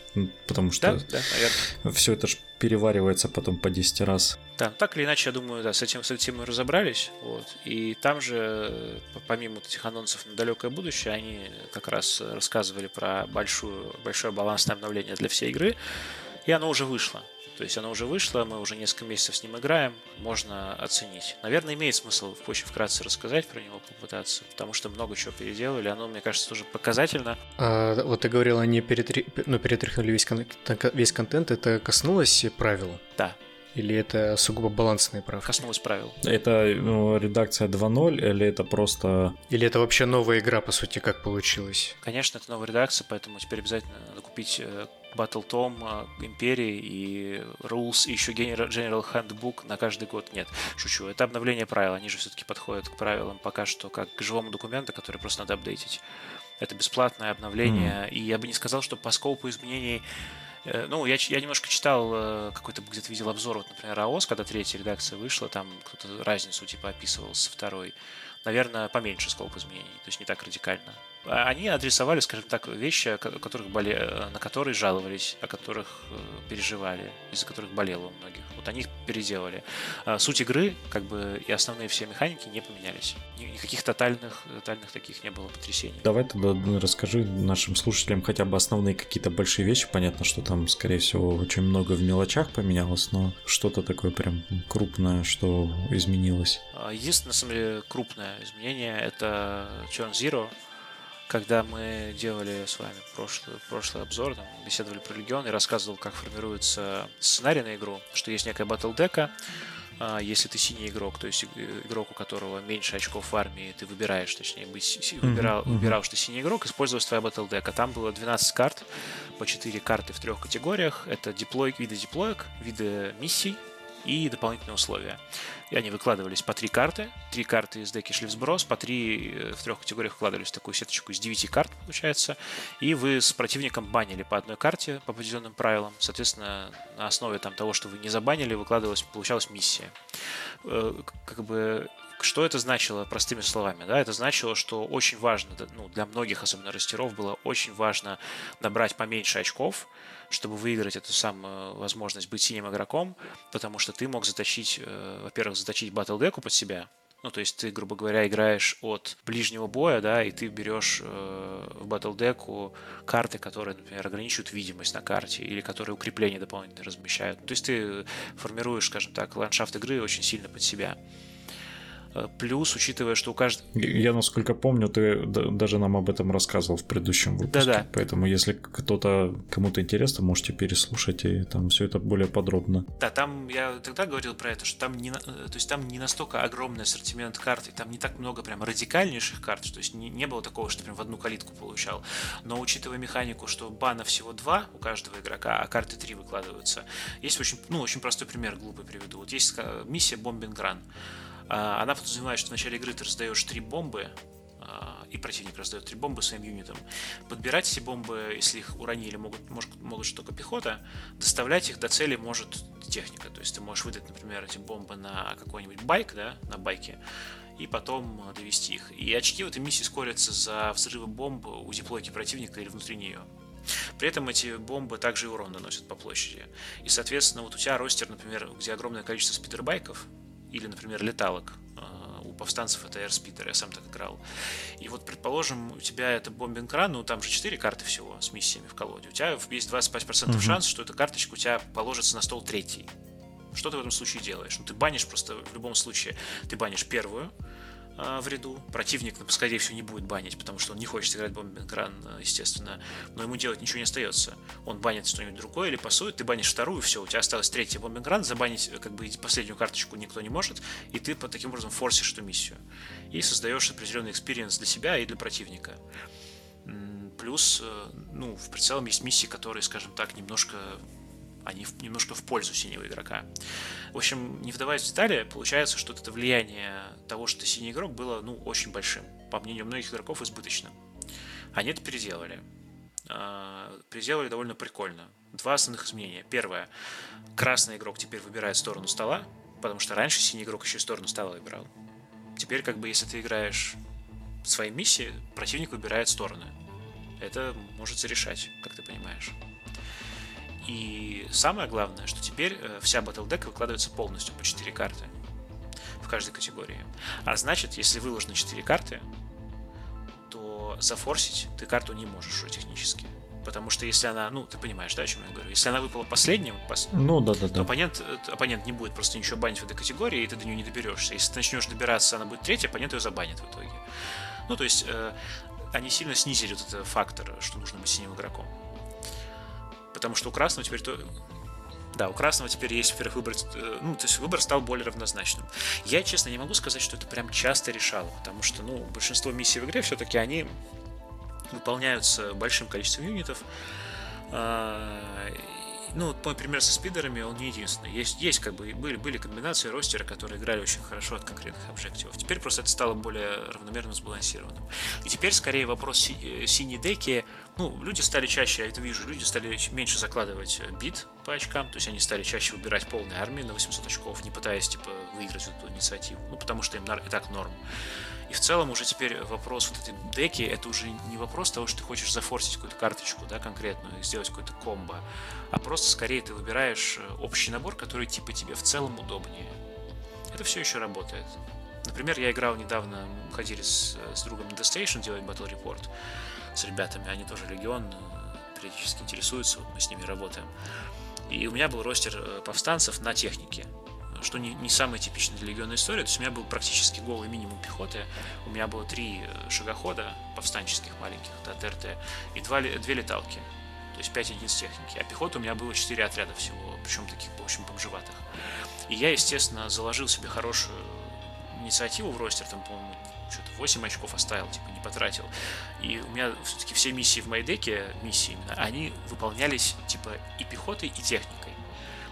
потому что да, да, наверное. все это же переваривается потом по 10 раз. Да, так или иначе, я думаю, да, с этим, с этим мы разобрались. Вот. И там же, помимо этих анонсов на далекое будущее, они как раз рассказывали про большую, большое балансное обновление для всей игры, и оно уже вышло. То есть оно уже вышло, мы уже несколько месяцев с ним играем, можно оценить. Наверное, имеет смысл очень вкратце рассказать про него, попытаться, потому что много чего переделали, оно, мне кажется, тоже показательно. А, вот ты говорил, они перетри... ну, перетряхнули весь, кон... весь контент, это коснулось правил? Да, или это сугубо балансные правки? Коснулось правил. Это ну, редакция 2.0 или это просто... Или это вообще новая игра, по сути, как получилось? Конечно, это новая редакция, поэтому теперь обязательно надо купить э, Battle Tom Империи и Rules и еще General Handbook на каждый год. Нет, шучу. Это обновление правил. Они же все-таки подходят к правилам пока что как к живому документу, который просто надо апдейтить. Это бесплатное обновление. Mm. И я бы не сказал, что по скопу изменений э, ну, я, я немножко читал, э, какой-то где-то видел обзор, вот, например, АОС, когда третья редакция вышла, там кто-то разницу типа описывал со второй. Наверное, поменьше скоп изменений, то есть не так радикально. А они адресовали, скажем так, вещи, которых боле... Э, на которые жаловались, о которых э, переживали, из-за которых болело у многих. Вот они их переделали. А суть игры, как бы и основные все механики не поменялись. Никаких тотальных, тотальных таких не было потрясений. Давай тогда расскажи нашим слушателям хотя бы основные какие-то большие вещи. Понятно, что там, скорее всего, очень много в мелочах поменялось, но что-то такое прям крупное, что изменилось. А, единственное, на самом деле, крупное изменение — это Turn Zero, когда мы делали с вами прошлый, прошлый обзор, там, беседовали про Легион и рассказывал, как формируется сценарий на игру, что есть некая батл дека, если ты синий игрок, то есть игрок, у которого меньше очков в армии, ты выбираешь, точнее, быть, выбирал, mm-hmm. выбирал, что синий игрок, использовалась твоя батл дека. Там было 12 карт, по 4 карты в трех категориях. Это деплой, виды деплоек, виды миссий и дополнительные условия. И они выкладывались по три карты. Три карты из деки шли в сброс, по три э, в трех категориях вкладывались в такую сеточку из девяти карт, получается. И вы с противником банили по одной карте по определенным правилам. Соответственно, на основе там, того, что вы не забанили, выкладывалась, получалась миссия. Э, как бы что это значило простыми словами? Да? Это значило, что очень важно, ну, для многих, особенно растеров, было очень важно набрать поменьше очков, чтобы выиграть эту самую возможность быть синим игроком, потому что ты мог заточить, э, во-первых, заточить батл деку под себя, ну, то есть ты, грубо говоря, играешь от ближнего боя, да, и ты берешь э, в батл деку карты, которые, например, ограничивают видимость на карте или которые укрепления дополнительно размещают. То есть ты формируешь, скажем так, ландшафт игры очень сильно под себя. Э, плюс, учитывая, что у каждого... Я, насколько помню, ты даже нам об этом рассказывал в предыдущем выпуске. Да-да. Поэтому, если кто-то, кому-то интересно, можете переслушать, и там все это более подробно. Да, там я тогда говорил про это, что там не, э, то есть там не настолько огромный ассортимент карт, и там не так много прям радикальнейших карт, то есть не, не было такого, что прям в одну калитку получал. Но учитывая механику, что бана всего два у каждого игрока, а карты три выкладываются, есть очень, ну, очень простой пример, глупый приведу. Вот есть миссия Бомбинг Ран. А, она подразумевает, что в начале игры ты раздаешь три бомбы, а, и противник раздает три бомбы своим юнитам. Подбирать эти бомбы, если их уронили, могут, может, могут только пехота. Доставлять их до цели может техника. То есть ты можешь выдать, например, эти бомбы на какой-нибудь байк, да, на байке, и потом довести их. И очки в этой миссии скорятся за взрывы бомб у диплойки противника или внутри нее. При этом эти бомбы также и урон наносят по площади. И, соответственно, вот у тебя ростер, например, где огромное количество спидербайков, или, например, леталок, а, у повстанцев это Airspeeder, я сам так играл. И вот, предположим, у тебя это бомбинг-ран, ну там же 4 карты всего с миссиями в колоде. У тебя есть 25% угу. шанс, что эта карточка у тебя положится на стол третий. Что ты в этом случае делаешь? Ну, ты банишь просто в любом случае. Ты банишь первую, в ряду. Противник, ну, скорее всего, не будет банить, потому что он не хочет играть bombing run, естественно. Но ему делать ничего не остается. Он банит что-нибудь другое или пасует, ты банишь вторую, все, у тебя осталась третья bombing run, забанить как бы последнюю карточку никто не может, и ты по таким образом форсишь эту миссию. И создаешь определенный experience для себя и для противника. Плюс, э, ну, в целом есть миссии, которые, скажем так, немножко они немножко в пользу синего игрока. В общем, не вдаваясь в детали, получается, что это влияние того, что ты синий игрок, было ну, очень большим. По мнению многих игроков, избыточным. Они это переделали. А, переделали довольно прикольно. Два основных изменения. Первое. Красный игрок теперь выбирает сторону стола, потому что раньше синий игрок еще сторону стола выбирал. Теперь, как бы, если ты играешь своей миссии, противник выбирает стороны. Это может зарешать, как ты понимаешь. И самое главное, что теперь э, вся Battle Deck выкладывается полностью по 4 карты в каждой категории. А значит, если выложены 4 карты, то зафорсить ты карту не можешь уже технически. Потому что если она, ну, ты понимаешь, да, о чем я говорю? Если она выпала последним, пос... ну, да, да, то да. Оппонент, э, оппонент не будет просто ничего банить в этой категории, и ты до нее не доберешься. Если ты начнешь добираться, она будет третья, оппонент ее забанит в итоге. Ну, то есть, э, они сильно снизили вот этот фактор, что нужно быть синим игроком. Потому что у красного теперь то... Да, у красного теперь есть, во-первых, выбор, э, ну, то есть выбор стал более равнозначным. Я, честно, не могу сказать, что это прям часто решало, потому что, ну, большинство миссий в игре все-таки они выполняются большим количеством юнитов, а, ну, вот мой пример со спидерами, он не единственный. Есть, есть как бы, были, были комбинации ростера, которые играли очень хорошо от конкретных объективов. Теперь просто это стало более равномерно сбалансированным. И теперь скорее вопрос си, э, синей деки. Ну, люди стали чаще, я это вижу, люди стали меньше закладывать э, бит по очкам, то есть они стали чаще выбирать полные армии на 800 очков, не пытаясь, типа, выиграть эту инициативу. Ну, потому что им и так норм. И в целом уже теперь вопрос вот этой деки, это уже не вопрос того, что ты хочешь зафорсить какую-то карточку, да, конкретную, и сделать какой-то комбо, а просто скорее ты выбираешь э, общий набор, который типа тебе в целом удобнее. Это все еще работает. Например, я играл недавно, ходили с, с другом на The Station делать Battle Report с ребятами, они тоже Легион, э, периодически интересуются, мы с ними работаем. И у меня был ростер э, повстанцев на технике что не, не самая типичная для легионная история. То есть у меня был практически голый минимум пехоты. У меня было три э, шагохода повстанческих маленьких, да, ТРТ, и два, две леталки. То есть 5 единиц техники. А пехоты у меня было 4 отряда всего, причем таких, в общем, бомжеватых. И я, естественно, заложил себе хорошую инициативу в ростер, там, по-моему, 8 очков оставил, типа, не потратил. И у меня все-таки все миссии в моей деке, миссии именно, они выполнялись, типа, и пехотой, и техникой.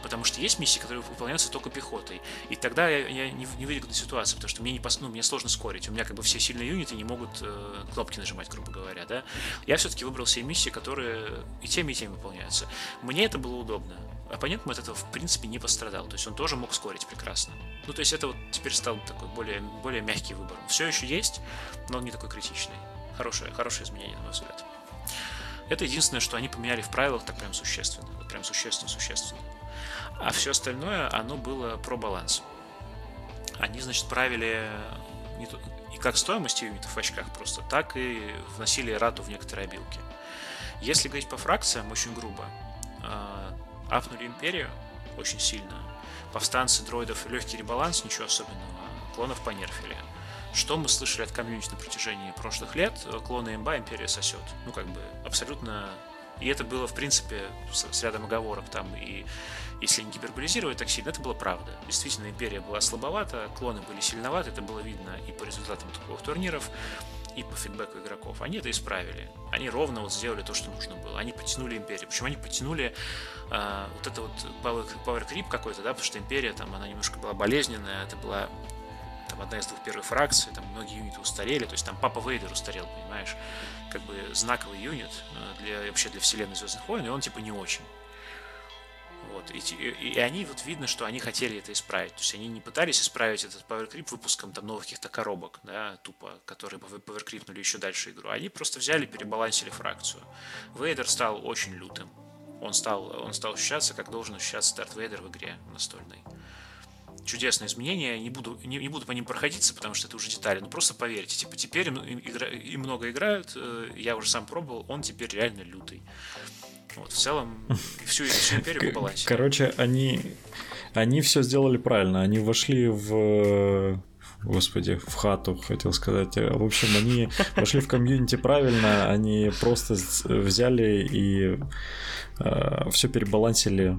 Потому что есть миссии, которые выполняются только пехотой. И тогда я, я не, не выиграю ситуацию, потому что мне, не пос, ну, мне сложно скорить. У меня как бы все сильные юниты не могут э, кнопки нажимать, грубо говоря. Да? Я все-таки выбрал все миссии, которые и теми, и теми выполняются. Мне это было удобно. Оппонент от этого, в принципе, не пострадал. То есть он тоже мог скорить прекрасно. Ну, то есть это вот теперь стал такой более, более мягкий выбор. Все еще есть, но не такой критичный. Хорошее, хорошее изменение, на мой взгляд. Это единственное, что они поменяли в правилах так прям существенно. Вот прям существенно-существенно. А все остальное, оно было про баланс. Они, значит, правили не то, и как стоимость юнитов в очках просто, так и вносили рату в некоторые обилки. Если говорить по фракциям, очень грубо, э, апнули Империю очень сильно, повстанцы, дроидов и легкий ребаланс, ничего особенного, клонов понерфили. Что мы слышали от комьюнити на протяжении прошлых лет? Клоны имба Империя сосет. Ну, как бы, абсолютно... И это было, в принципе, с, с рядом оговорок там и если не гиперболизировать так сильно, это была правда. Действительно, империя была слабовата, клоны были сильноваты, это было видно и по результатам топовых турниров, и по фидбэку игроков. Они это исправили. Они ровно вот сделали то, что нужно было. Они потянули империю. Причем они потянули э, вот это вот power, power creep какой-то, да, потому что империя там, она немножко была болезненная, это была там одна из двух первых фракций, там многие юниты устарели, то есть там Папа Вейдер устарел, понимаешь, как бы знаковый юнит для, вообще для вселенной Звездных войн, и он типа не очень. Вот, и, и, и они, вот видно, что они хотели это исправить. То есть они не пытались исправить этот PowerCrypt выпуском там новых каких-то коробок, да, тупо, которые бы PowerCryptнули еще дальше игру. Они просто взяли, перебалансили фракцию. Вейдер стал очень лютым. Он стал, он стал ощущаться, как должен ощущаться Дарт Вейдер в игре настольной чудесные изменения. Не буду, не, не буду по ним проходиться, потому что это уже детали. Но просто поверьте, типа теперь им, игра, им много играют. Э, я уже сам пробовал, он теперь реально лютый. Вот, в целом, всю, всю империю по балансе. Короче, они, они все сделали правильно. Они вошли в господи, в хату, хотел сказать. В общем, они вошли в комьюнити правильно, они просто взяли и э, все перебалансили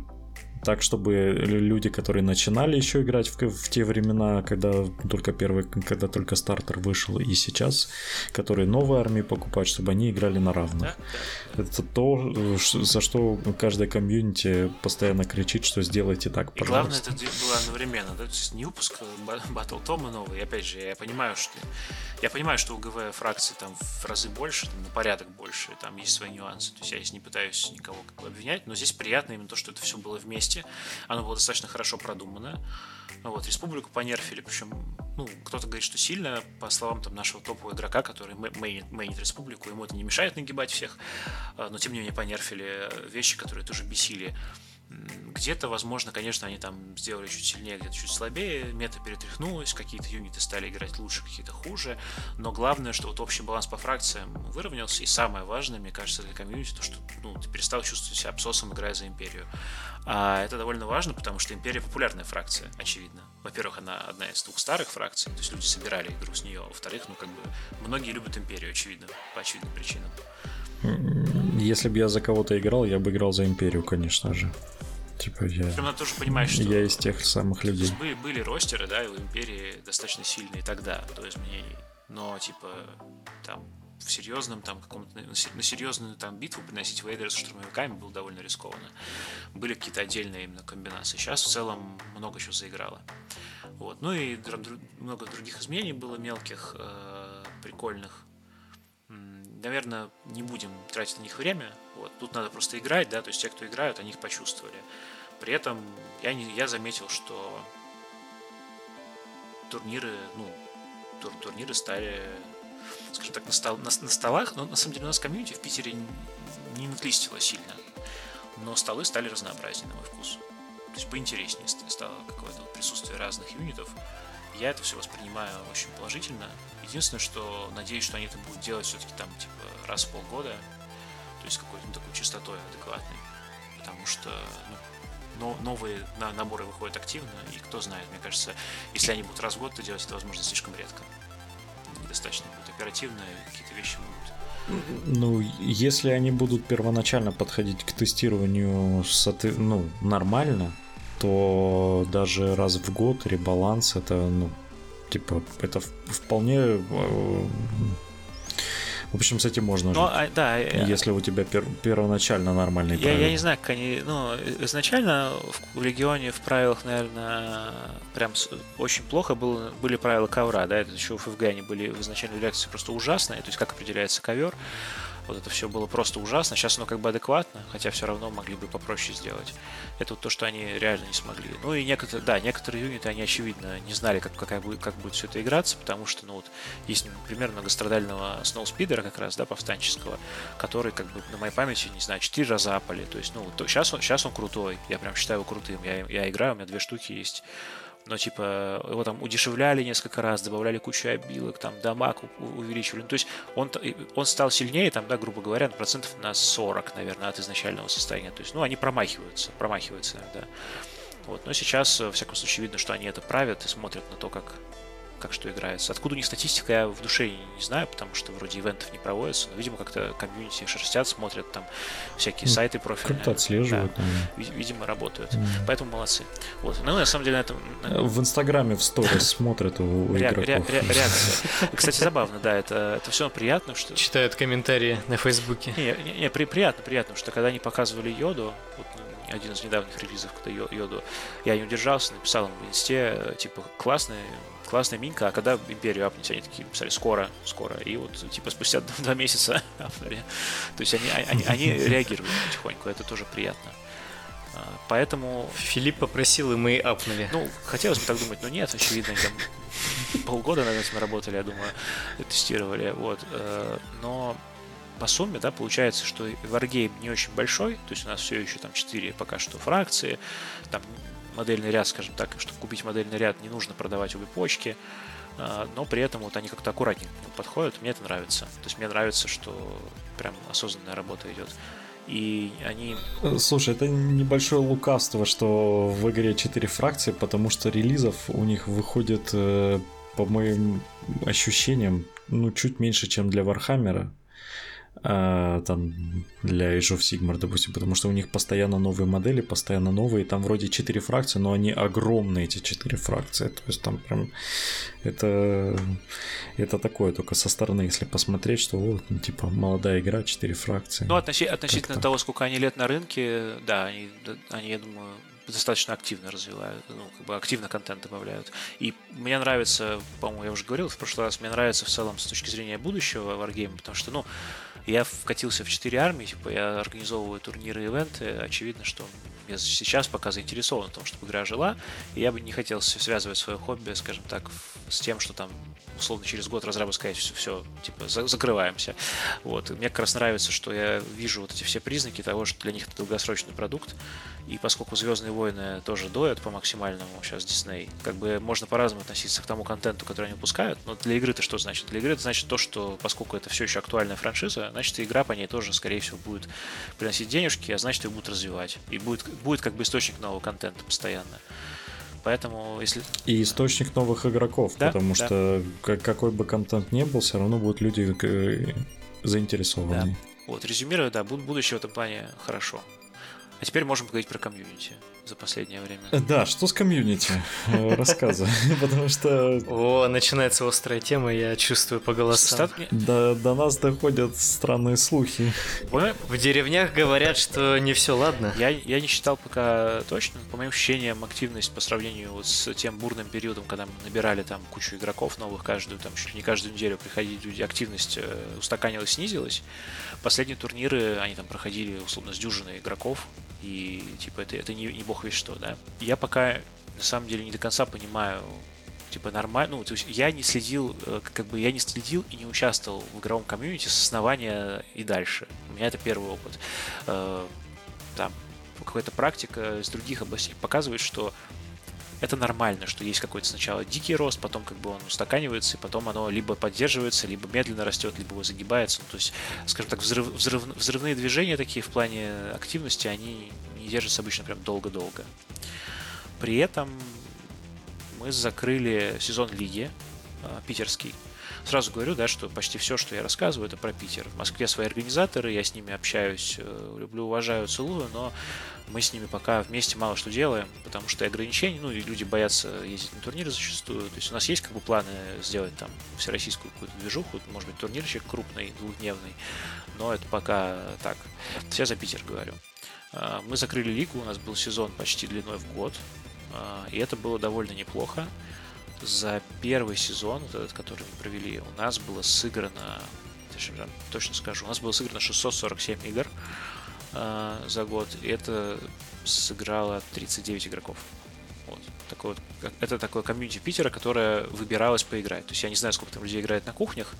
так, чтобы люди, которые начинали еще играть в, в те времена, когда только первый, когда только стартер вышел, и сейчас, которые новые армии покупают, чтобы они играли на равных. Это то, за что каждая комьюнити постоянно кричит, что сделайте так, пожалуйста. И главное, это было одновременно, да? то есть не выпуск Battle Тома новый, опять же, я понимаю, что я понимаю, что у ГВ фракции там в разы больше, там, на порядок больше, там есть свои нюансы, то есть я здесь не пытаюсь никого как бы обвинять, но здесь приятно именно то, что это все было вместе, вместе. Оно было достаточно хорошо продумано. Вот, республику понерфили, причем, ну, кто-то говорит, что сильно, по словам там нашего топового игрока, который мейнит, мейнит республику, ему это не мешает нагибать всех, а, но тем не менее понерфили вещи, которые тоже бесили. Где-то, возможно, конечно, они там сделали чуть сильнее, где-то чуть слабее, мета перетряхнулась, какие-то юниты стали играть лучше, какие-то хуже, но главное, что вот общий баланс по фракциям выровнялся, и самое важное, мне кажется, для комьюнити, то, что ну, ты перестал чувствовать себя абсосом, играя за империю. А это довольно важно, потому что империя популярная фракция, очевидно. Во-первых, она одна из двух старых фракций, то есть люди собирали игру с нее. Во-вторых, ну как бы многие любят империю, очевидно, по очевидным причинам. Если бы я за кого-то играл, я бы играл за империю, конечно же. Типа я... Причем надо тоже понимать, что... Я из тех самых людей. Были, были ростеры, да, и у Империи достаточно сильные тогда, до изменений. Но, типа, там, в серьезном там каком-то на серьезную там битву приносить Вейдера с штурмовиками было довольно рискованно. Были какие-то отдельные именно комбинации. Сейчас в целом много чего заиграло. Вот. Ну и много других изменений было мелких, э, прикольных. Наверное, не будем тратить на них время. Вот. Тут надо просто играть, да, то есть те, кто играют, они их почувствовали. При этом я, не, я заметил, что турниры, ну, тур, турниры стали скажем так, на, стол, на, на столах, но на самом деле у нас комьюнити в Питере не натлистило сильно, но столы стали разнообразнее на мой вкус. То есть поинтереснее стало какое-то присутствие разных юнитов. Я это все воспринимаю очень положительно. Единственное, что надеюсь, что они это будут делать все-таки там типа раз в полгода, то есть какой-то такой частотой адекватной. Потому что ну, но новые наборы выходят активно, и кто знает, мне кажется, если они будут раз в год, то делать это, возможно, слишком редко недостаточно будет оперативно, какие-то вещи могут. Ну, если они будут первоначально подходить к тестированию ну, нормально, то даже раз в год ребаланс это, ну, типа, это вполне э, в общем, с этим можно Но, жить. А, да, если у тебя пер- первоначально нормальные я, правила. Я не знаю, как они... Ну, изначально в, в регионе в правилах, наверное, прям очень плохо было, были правила ковра, да, это еще в ФГ они были в изначальной редакции просто ужасные, то есть как определяется ковер. Вот это все было просто ужасно. Сейчас оно как бы адекватно, хотя все равно могли бы попроще сделать. Это вот то, что они реально не смогли. Ну и некоторые, да, некоторые юниты, они, очевидно, не знали, как, как, будет, как будет все это играться, потому что, ну вот, есть, например, многострадального сноуспидера как раз, да, повстанческого, который, как бы, на моей памяти, не знаю, четыре раза апали. То есть, ну, то, сейчас, он, сейчас он крутой, я прям считаю его крутым. Я, я играю, у меня две штуки есть но типа его там удешевляли несколько раз, добавляли кучу обилок, там дамаг увеличивали. Ну, то есть он, он стал сильнее, там, да, грубо говоря, процентов на 40, наверное, от изначального состояния. То есть, ну, они промахиваются, промахиваются, да. Вот. Но сейчас, во всяком случае, видно, что они это правят и смотрят на то, как как что играется. Откуда у них статистика, я в душе не знаю, потому что вроде ивентов не проводятся, но, видимо, как-то комьюнити шерстят, смотрят там всякие ну, сайты профильные. Как-то отслеживают. Да, видимо, работают. Mm. Поэтому молодцы. Вот. Ну, на самом деле, на этом... В Инстаграме в сторис смотрят у игроков. Реакция. Кстати, забавно, да, это, это все приятно, что... Читают комментарии на Фейсбуке. Не, приятно, приятно, что когда они показывали Йоду, вот, один из недавних релизов, когда Йоду, я не удержался, написал ему в инсте, типа, классный, классная минка, а когда Империю апнете, они такие писали, скоро, скоро, и вот, типа, спустя два месяца апнули. То есть они, они, они реагируют потихоньку, это тоже приятно. А, поэтому... Филипп попросил, и мы апнули. Ну, хотелось бы так думать, но нет, очевидно, там полгода над этим работали, я думаю, тестировали, вот. Э, но по сумме, да, получается, что Wargame не очень большой, то есть у нас все еще там 4 пока что фракции, там модельный ряд, скажем так, чтобы купить модельный ряд, не нужно продавать обе почки, а, но при этом вот они как-то аккуратненько подходят, мне это нравится. То есть мне нравится, что прям осознанная работа идет. И они... Слушай, это небольшое лукавство, что в игре 4 фракции, потому что релизов у них выходит, э, по моим ощущениям, ну, чуть меньше, чем для Вархаммера а, там для Age of Sigmar, допустим, потому что у них постоянно новые модели, постоянно новые, там вроде 4 фракции, но они огромные, эти 4 фракции, то есть там прям это, это такое, только со стороны, если посмотреть, что вот, ну, типа, молодая игра, 4 фракции. Ну, относи, относительно того, сколько они лет на рынке, да, они, они я думаю, достаточно активно развивают, ну, как бы активно контент добавляют. И мне нравится, по-моему, я уже говорил в прошлый раз, мне нравится в целом с точки зрения будущего Wargame, потому что, ну, я вкатился в 4 армии, типа я организовываю турниры ивенты. Очевидно, что я сейчас пока заинтересован в том, чтобы игра жила, и я бы не хотел связывать свое хобби, скажем так, с тем, что там условно через год разрабы сказать, все, все типа, закрываемся. Вот. И мне как раз нравится, что я вижу вот эти все признаки того, что для них это долгосрочный продукт, и поскольку Звездные войны тоже доят по максимальному сейчас Disney, как бы можно по-разному относиться к тому контенту, который они выпускают. Но для игры это что значит? Для игры это значит то, что поскольку это все еще актуальная франшиза, значит игра по ней тоже, скорее всего, будет приносить денежки, а значит ее будут развивать. И будет, будет как бы источник нового контента постоянно. Поэтому, если... И источник новых игроков, да, потому да. что какой бы контент ни был, все равно будут люди э, заинтересованы. Да. Вот, резюмируя, да, будущее в этом плане хорошо. А теперь можем поговорить про комьюнити за последнее время. Да, что с комьюнити? Э, рассказывай, потому что... О, начинается острая тема, я чувствую по голосам. До, до нас доходят странные слухи. В деревнях говорят, что не все ладно. Я, я не считал пока точно. По моим ощущениям, активность по сравнению вот с тем бурным периодом, когда мы набирали там кучу игроков новых каждую, там чуть ли не каждую неделю приходили люди, активность э, устаканилась, снизилась. Последние турниры, они там проходили условно с дюжиной игроков, и типа это, это не, не бог весь что, да. Я пока на самом деле не до конца понимаю, типа нормально, ну, то есть я не следил, э, как бы я не следил и не участвовал в игровом комьюнити с основания и дальше. У меня это первый опыт. Э, там какая-то практика из других областей показывает, что это нормально, что есть какой-то сначала дикий рост, потом как бы он устаканивается, и потом оно либо поддерживается, либо медленно растет, либо загибается. Ну, то есть, скажем так, взрыв, взрыв, взрывные движения такие в плане активности, они не держатся обычно прям долго-долго. При этом мы закрыли сезон лиги э, питерский. Сразу говорю, да, что почти все, что я рассказываю, это про Питер. В Москве свои организаторы, я с ними общаюсь, э, люблю, уважаю, целую, но мы с ними пока вместе мало что делаем, потому что ограничения, ну и люди боятся ездить на турниры зачастую. То есть у нас есть как бы планы сделать там всероссийскую какую-то движуху, может быть турнирчик крупный, двухдневный, но это пока так. Все за Питер говорю. А, мы закрыли лигу, у нас был сезон почти длиной в год, а, и это было довольно неплохо. За первый сезон, вот этот, который мы провели, у нас было сыграно, точно скажу, у нас было сыграно 647 игр, э, за год, и это сыграло 39 игроков. Вот. Такой вот, это такое комьюнити Питера, которое выбиралось поиграть. То есть я не знаю, сколько там людей играет на кухнях.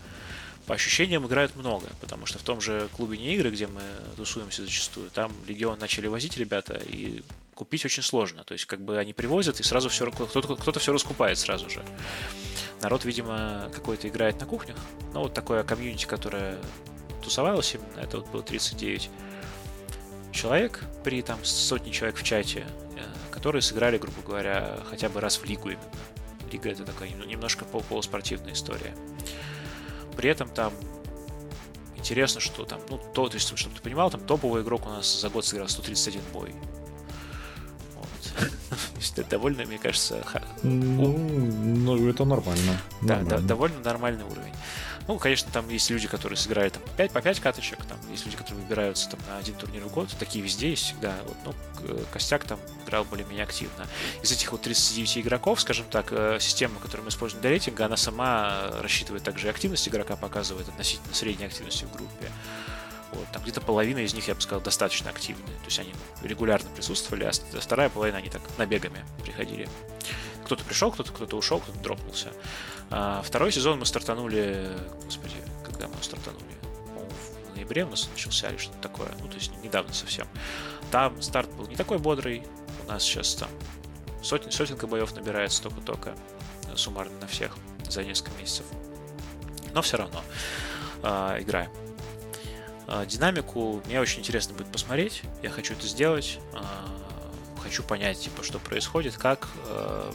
По ощущениям играют много, потому что в том же клубе не игры, где мы тусуемся зачастую, там Легион начали возить ребята, и купить очень сложно. То есть как бы они привозят, и сразу все, кто-то, кто-то все раскупает сразу же. Народ, видимо, какой-то играет на кухнях. Но вот такое комьюнити, которое тусовалось именно, это вот было 39 человек при там сотни человек в чате, э, которые сыграли, грубо говоря, хотя бы раз в лигу именно. Лига это такая немножко полуспортивная история. При этом там интересно, что там, ну, то, то есть, чтобы ты понимал, там топовый игрок у нас за год сыграл 131 бой. Вот. это довольно, мне кажется, ну, ну это нормально. Да, нормально. да, довольно нормальный уровень. Ну, конечно, там есть люди, которые сыграют там, 5 по 5 каточек, там есть люди, которые выбираются там, на один турнир в год, такие везде есть всегда. Вот, ну, Костяк там играл более-менее активно. Из этих вот 39 игроков, скажем так, э, система, которую мы используем для рейтинга, она сама рассчитывает также активность игрока, показывает относительно средней активности в группе. Вот, там где-то половина из них, я бы сказал, достаточно активные. То есть они регулярно присутствовали, а вторая половина они так набегами приходили. Кто-то пришел, кто-то кто ушел, кто-то дропнулся. А второй сезон мы стартанули, господи, когда мы стартанули? В ноябре у нас начался или что-то такое. Ну, то есть недавно совсем. Там старт был не такой бодрый. У нас сейчас там сотен, сотенка боев набирается только-только суммарно на всех за несколько месяцев. Но все равно э, играем. Э, динамику мне очень интересно будет посмотреть. Я хочу это сделать. Э, хочу понять, типа, что происходит, как. Э,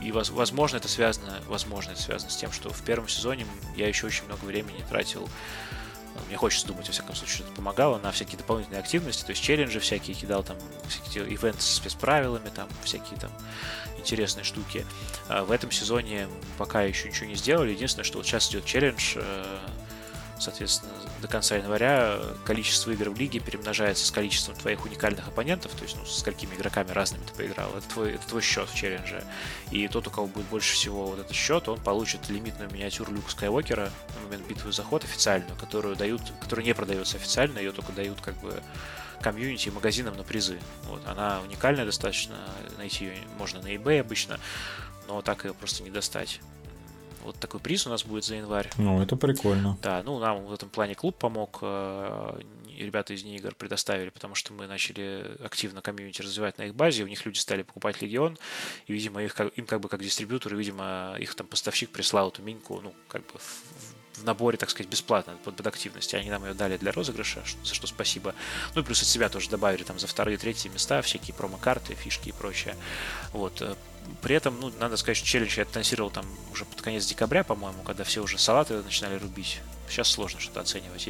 и возможно это связано, возможно это связано с тем, что в первом сезоне я еще очень много времени тратил мне хочется думать, во всяком случае, что это помогало на всякие дополнительные активности, то есть челленджи всякие кидал, там, всякие ивенты с спецправилами, там, всякие там интересные штуки. В этом сезоне пока еще ничего не сделали. Единственное, что вот сейчас идет челлендж соответственно, до конца января количество игр в лиге перемножается с количеством твоих уникальных оппонентов, то есть ну, с какими игроками разными ты поиграл. Это твой, это твой счет в челлендже. И тот, у кого будет больше всего вот этот счет, он получит лимитную миниатюру Люка Скайуокера на момент битвы за ход официальную, которую дают, которая не продается официально, ее только дают как бы комьюнити магазинам на призы. Вот, она уникальная достаточно, найти ее можно на eBay обычно, но так ее просто не достать. Вот такой приз у нас будет за январь. Ну, это прикольно. Да, ну, нам в этом плане клуб помог. Э, ребята из Нигер предоставили, потому что мы начали активно комьюнити развивать на их базе, у них люди стали покупать Легион, и, видимо, их, им как бы как дистрибьютор, видимо, их там поставщик прислал эту миньку, ну, как бы в наборе, так сказать, бесплатно под, под активности. Они нам ее дали для розыгрыша, за что спасибо. Ну и плюс от себя тоже добавили там за вторые, третьи места всякие промо-карты, фишки и прочее. Вот. При этом, ну, надо сказать, что челлендж я оттансировал там уже под конец декабря, по-моему, когда все уже салаты начинали рубить. Сейчас сложно что-то оценивать.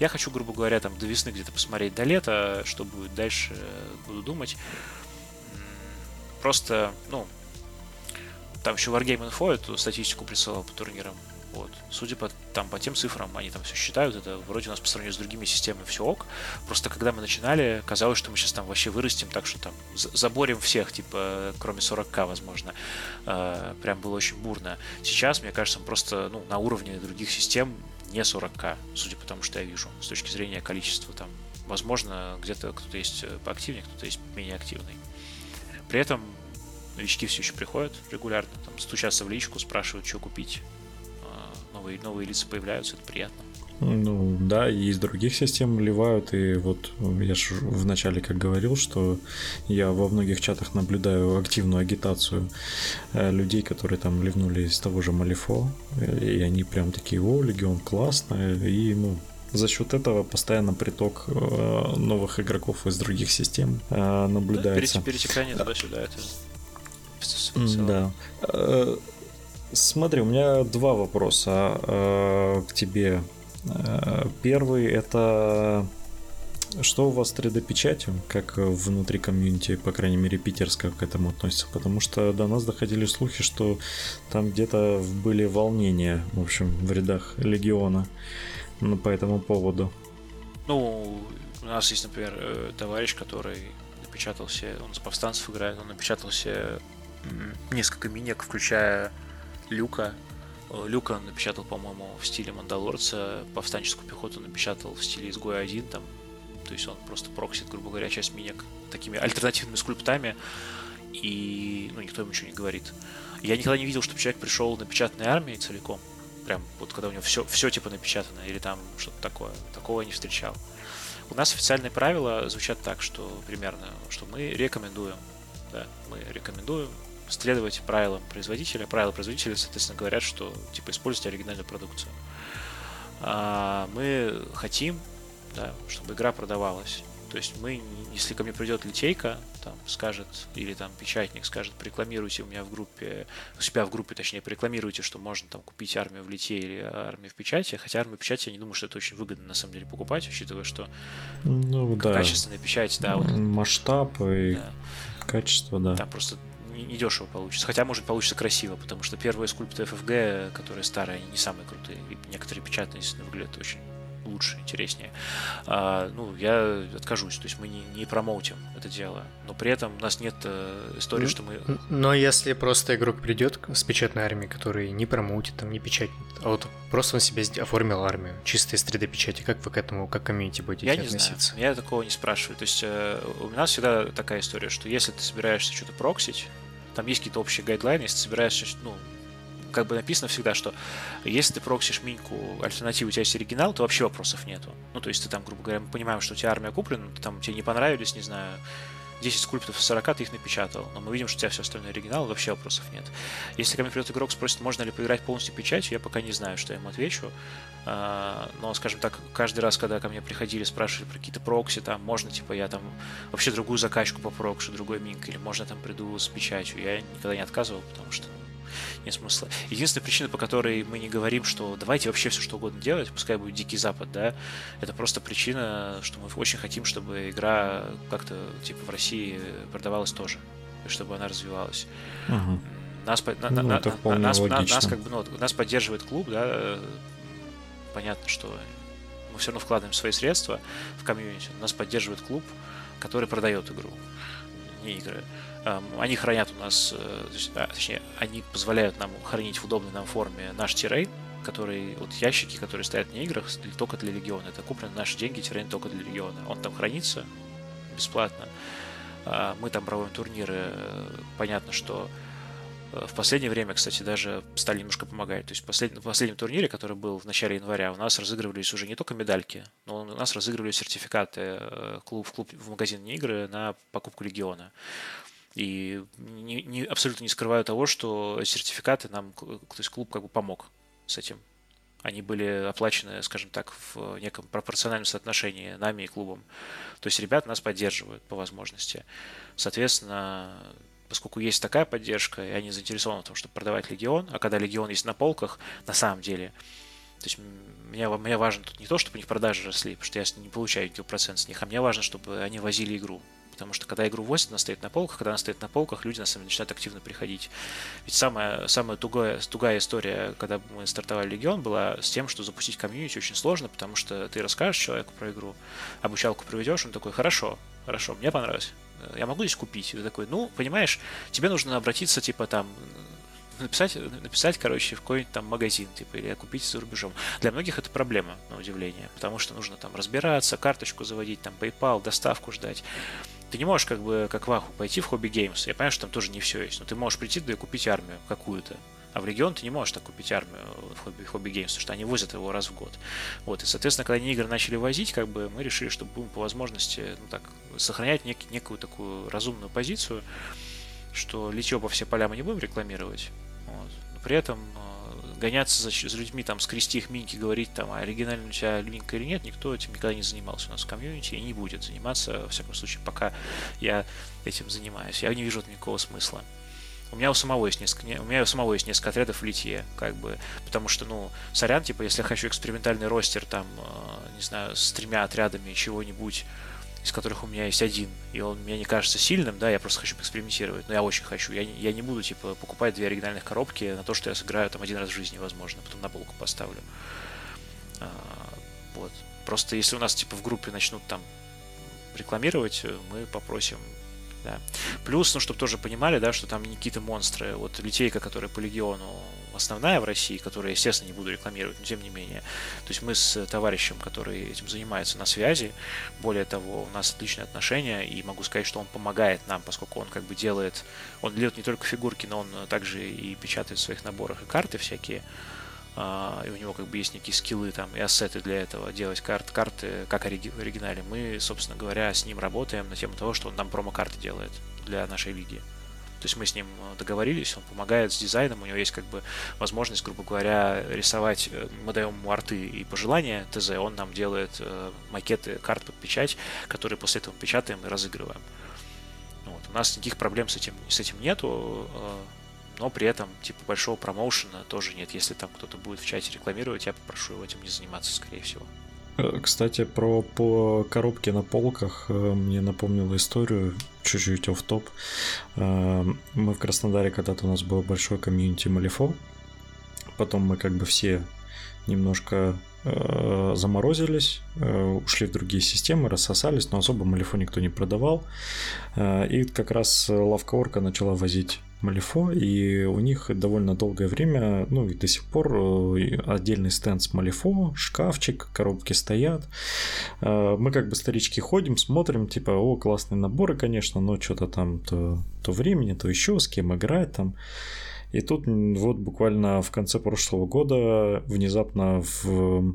Я хочу, грубо говоря, там до весны где-то посмотреть до лета, что будет дальше, буду думать. Просто, ну, там еще Wargame Info эту статистику присылал по турнирам. Вот. Судя по, там, по тем цифрам, они там все считают, это вроде у нас по сравнению с другими системами все ок. Просто когда мы начинали, казалось, что мы сейчас там вообще вырастем так, что там заборем всех, типа, кроме 40к, возможно. Э, прям было очень бурно. Сейчас, мне кажется, просто ну, на уровне других систем не 40к, судя по тому, что я вижу, с точки зрения количества там. Возможно, где-то кто-то есть поактивнее, кто-то есть менее активный. При этом новички все еще приходят регулярно, там, стучатся в личку, спрашивают, что купить новые, новые лица появляются, это приятно. Ну да, и из других систем вливают, и вот я же вначале как говорил, что я во многих чатах наблюдаю активную агитацию э, людей, которые там ливнули из того же Малифо, и они прям такие, о, Легион классно, и ну за счет этого постоянно приток э, новых игроков из других систем э, наблюдается. Да, перетекание туда-сюда, это да. Смотри, у меня два вопроса э, к тебе. Э, первый это что у вас с 3D-печатью, как внутри комьюнити, по крайней мере, питерская к этому относится? Потому что до нас доходили слухи, что там где-то были волнения, в общем, в рядах Легиона ну, по этому поводу. Ну, у нас есть, например, э, товарищ, который напечатался, он за повстанцев играет, он напечатался несколько минек, включая Люка. Э, Люка напечатал, по-моему, в стиле Мандалорца, повстанческую пехоту напечатал в стиле Изгоя 1, там, то есть он просто проксит, грубо говоря, часть минек такими альтернативными скульптами, и ну, никто ему ничего не говорит. Я никогда не видел, чтобы человек пришел напечатанной армией целиком, прям вот когда у него все, все типа напечатано, или там что-то такое. Такого я не встречал. У нас официальные правила звучат так, что примерно, что мы рекомендуем, да, мы рекомендуем следовать правилам производителя. Правила производителя, соответственно, говорят, что типа используйте оригинальную продукцию. А мы хотим, да, чтобы игра продавалась. То есть мы, если ко мне придет литейка, там скажет, или там печатник скажет, рекламируйте у меня в группе, у себя в группе, точнее, рекламируйте, что можно там купить армию в лите или армию в печати, хотя армию в печати я не думаю, что это очень выгодно на самом деле покупать, учитывая, что ну, да. качественная печать, да. Вот, Масштаб и да. качество, да. Там просто недешево получится. Хотя, может, получится красиво, потому что первые скульпты FFG, которые старые, они не самые крутые. И некоторые печатные, если выглядят очень лучше, интереснее. А, ну, я откажусь, то есть мы не, не промоутим это дело, но при этом у нас нет э, истории, что мы... Но если просто игрок придет с печатной армией, который не промоутит, там, не печатит, а вот просто он себе оформил армию, чисто из 3D-печати, как вы к этому, как комьюнити будете я относиться? Не знаю, я такого не спрашиваю. То есть э, у нас всегда такая история, что если ты собираешься что-то проксить, там есть какие-то общие гайдлайны, если ты собираешься, ну, как бы написано всегда, что если ты проксишь миньку альтернативу, у тебя есть оригинал, то вообще вопросов нету. Ну, то есть ты там, грубо говоря, мы понимаем, что у тебя армия куплена, там тебе не понравились, не знаю, 10 скульптов из 40 ты их напечатал, но мы видим, что у тебя все остальное оригинал, вообще вопросов нет. Если ко мне придет игрок, спросит, можно ли поиграть полностью печатью, я пока не знаю, что я ему отвечу. А, но, скажем так, каждый раз, когда ко мне приходили, спрашивали про какие-то прокси, там, можно, типа, я там вообще другую закачку по прокшу, другой минк, или можно там приду с печатью, я никогда не отказывал, потому что нет смысла. Единственная причина, по которой мы не говорим, что давайте вообще все что угодно делать, пускай будет Дикий Запад, да, это просто причина, что мы очень хотим, чтобы игра как-то типа в России продавалась тоже, и чтобы она развивалась. Угу. Нас, на, ну, на, на, нас, нас, как бы, ну, нас поддерживает клуб, да, понятно, что мы все равно вкладываем свои средства в комьюнити, нас поддерживает клуб, который продает игру, не игры. Они хранят у нас, э, а, точнее, они позволяют нам хранить в удобной нам форме наш тирей, который, вот ящики, которые стоят на играх, только для Легиона. Это куплены наши деньги, тирей только для Легиона. Он там хранится бесплатно. А, мы там проводим турниры. Понятно, что э, в последнее время, кстати, даже стали немножко помогать. То есть в последнем, в последнем турнире, который был в начале января, у нас разыгрывались уже не только медальки, но у нас разыгрывались сертификаты э, клуб, в клуб в магазин игры на покупку Легиона. И не, не, абсолютно не скрываю того, что сертификаты нам, то есть клуб как бы помог с этим. Они были оплачены, скажем так, в неком пропорциональном соотношении нами и клубом. То есть ребята нас поддерживают по возможности. Соответственно, поскольку есть такая поддержка, и они заинтересованы в том, чтобы продавать Легион, а когда Легион есть на полках, на самом деле, то есть мне, мне важно тут не то, чтобы у них продажи росли, потому что я не получаю процент с них, а мне важно, чтобы они возили игру. Потому что когда игру возят, она стоит на полках, когда она стоит на полках, люди на самом деле начинают активно приходить. Ведь самая, самая тугая, тугая история, когда мы стартовали Легион, была с тем, что запустить комьюнити очень сложно, потому что ты расскажешь человеку про игру, обучалку проведешь, он такой, хорошо, хорошо, мне понравилось, я могу здесь купить? И ты такой, ну, понимаешь, тебе нужно обратиться, типа, там, написать, написать, короче, в какой-нибудь там магазин, типа, или купить за рубежом. Для многих это проблема, на удивление, потому что нужно там разбираться, карточку заводить, там, PayPal, доставку ждать ты не можешь как бы как ваху пойти в Hobby Games. Я понимаю, что там тоже не все есть, но ты можешь прийти да и купить армию какую-то. А в Легион ты не можешь так купить армию в Hobby, Hobby Games, потому что они возят его раз в год. Вот, и, соответственно, когда они игры начали возить, как бы мы решили, что будем по возможности ну, так, сохранять нек, некую такую разумную позицию, что литье по все поля мы не будем рекламировать. Вот. Но при этом гоняться за, за людьми, там, скрести их миньки, говорить, там, а оригинальный у тебя линк или нет, никто этим никогда не занимался у нас в комьюнити и не будет заниматься, во всяком случае, пока я этим занимаюсь. Я не вижу никакого смысла. У меня у самого есть несколько, у меня у самого есть несколько отрядов в литье, как бы, потому что, ну, сорян, типа, если я хочу экспериментальный ростер, там, э, не знаю, с тремя отрядами чего-нибудь, из которых у меня есть один, и он мне не кажется сильным, да, я просто хочу поэкспериментировать, но я очень хочу. Я, я не буду, типа, покупать две оригинальных коробки на то, что я сыграю там один раз в жизни, возможно, потом на полку поставлю. А, вот. Просто если у нас, типа, в группе начнут там рекламировать, мы попросим да. Плюс, ну, чтобы тоже понимали, да, что там не какие-то монстры. Вот литейка, которая по легиону основная в России, которую, естественно, не буду рекламировать, но тем не менее. То есть мы с товарищем, который этим занимается, на связи. Более того, у нас отличные отношения, и могу сказать, что он помогает нам, поскольку он как бы делает... Он делает не только фигурки, но он также и печатает в своих наборах и карты всякие. Uh, и у него как бы есть некие скиллы там и ассеты для этого, делать карт, карты как в оригинале. Мы, собственно говоря, с ним работаем на тему того, что он нам промо-карты делает для нашей лиги. То есть мы с ним э, договорились, он помогает с дизайном, у него есть как бы возможность, грубо говоря, рисовать, э, мы даем ему арты и пожелания ТЗ, он нам делает э, макеты карт под печать, которые после этого печатаем и разыгрываем. Вот. У нас никаких проблем с этим, с этим нету, но при этом типа большого промоушена тоже нет. Если там кто-то будет в чате рекламировать, я попрошу его этим не заниматься, скорее всего. Э, кстати, про по коробке на полках э, мне напомнила историю, чуть-чуть оф топ э, Мы в Краснодаре когда-то у нас было большое комьюнити Малифо. Потом мы как бы все немножко заморозились, ушли в другие системы, рассосались, но особо Малифо никто не продавал. И как раз лавка Орка начала возить Малифо, и у них довольно долгое время, ну и до сих пор э, отдельный стенд с Малифо, шкафчик, коробки стоят. Э, мы как бы старички ходим, смотрим, типа, о, классные наборы, конечно, но что-то там то, то времени, то еще с кем играть там. И тут вот буквально в конце прошлого года внезапно в...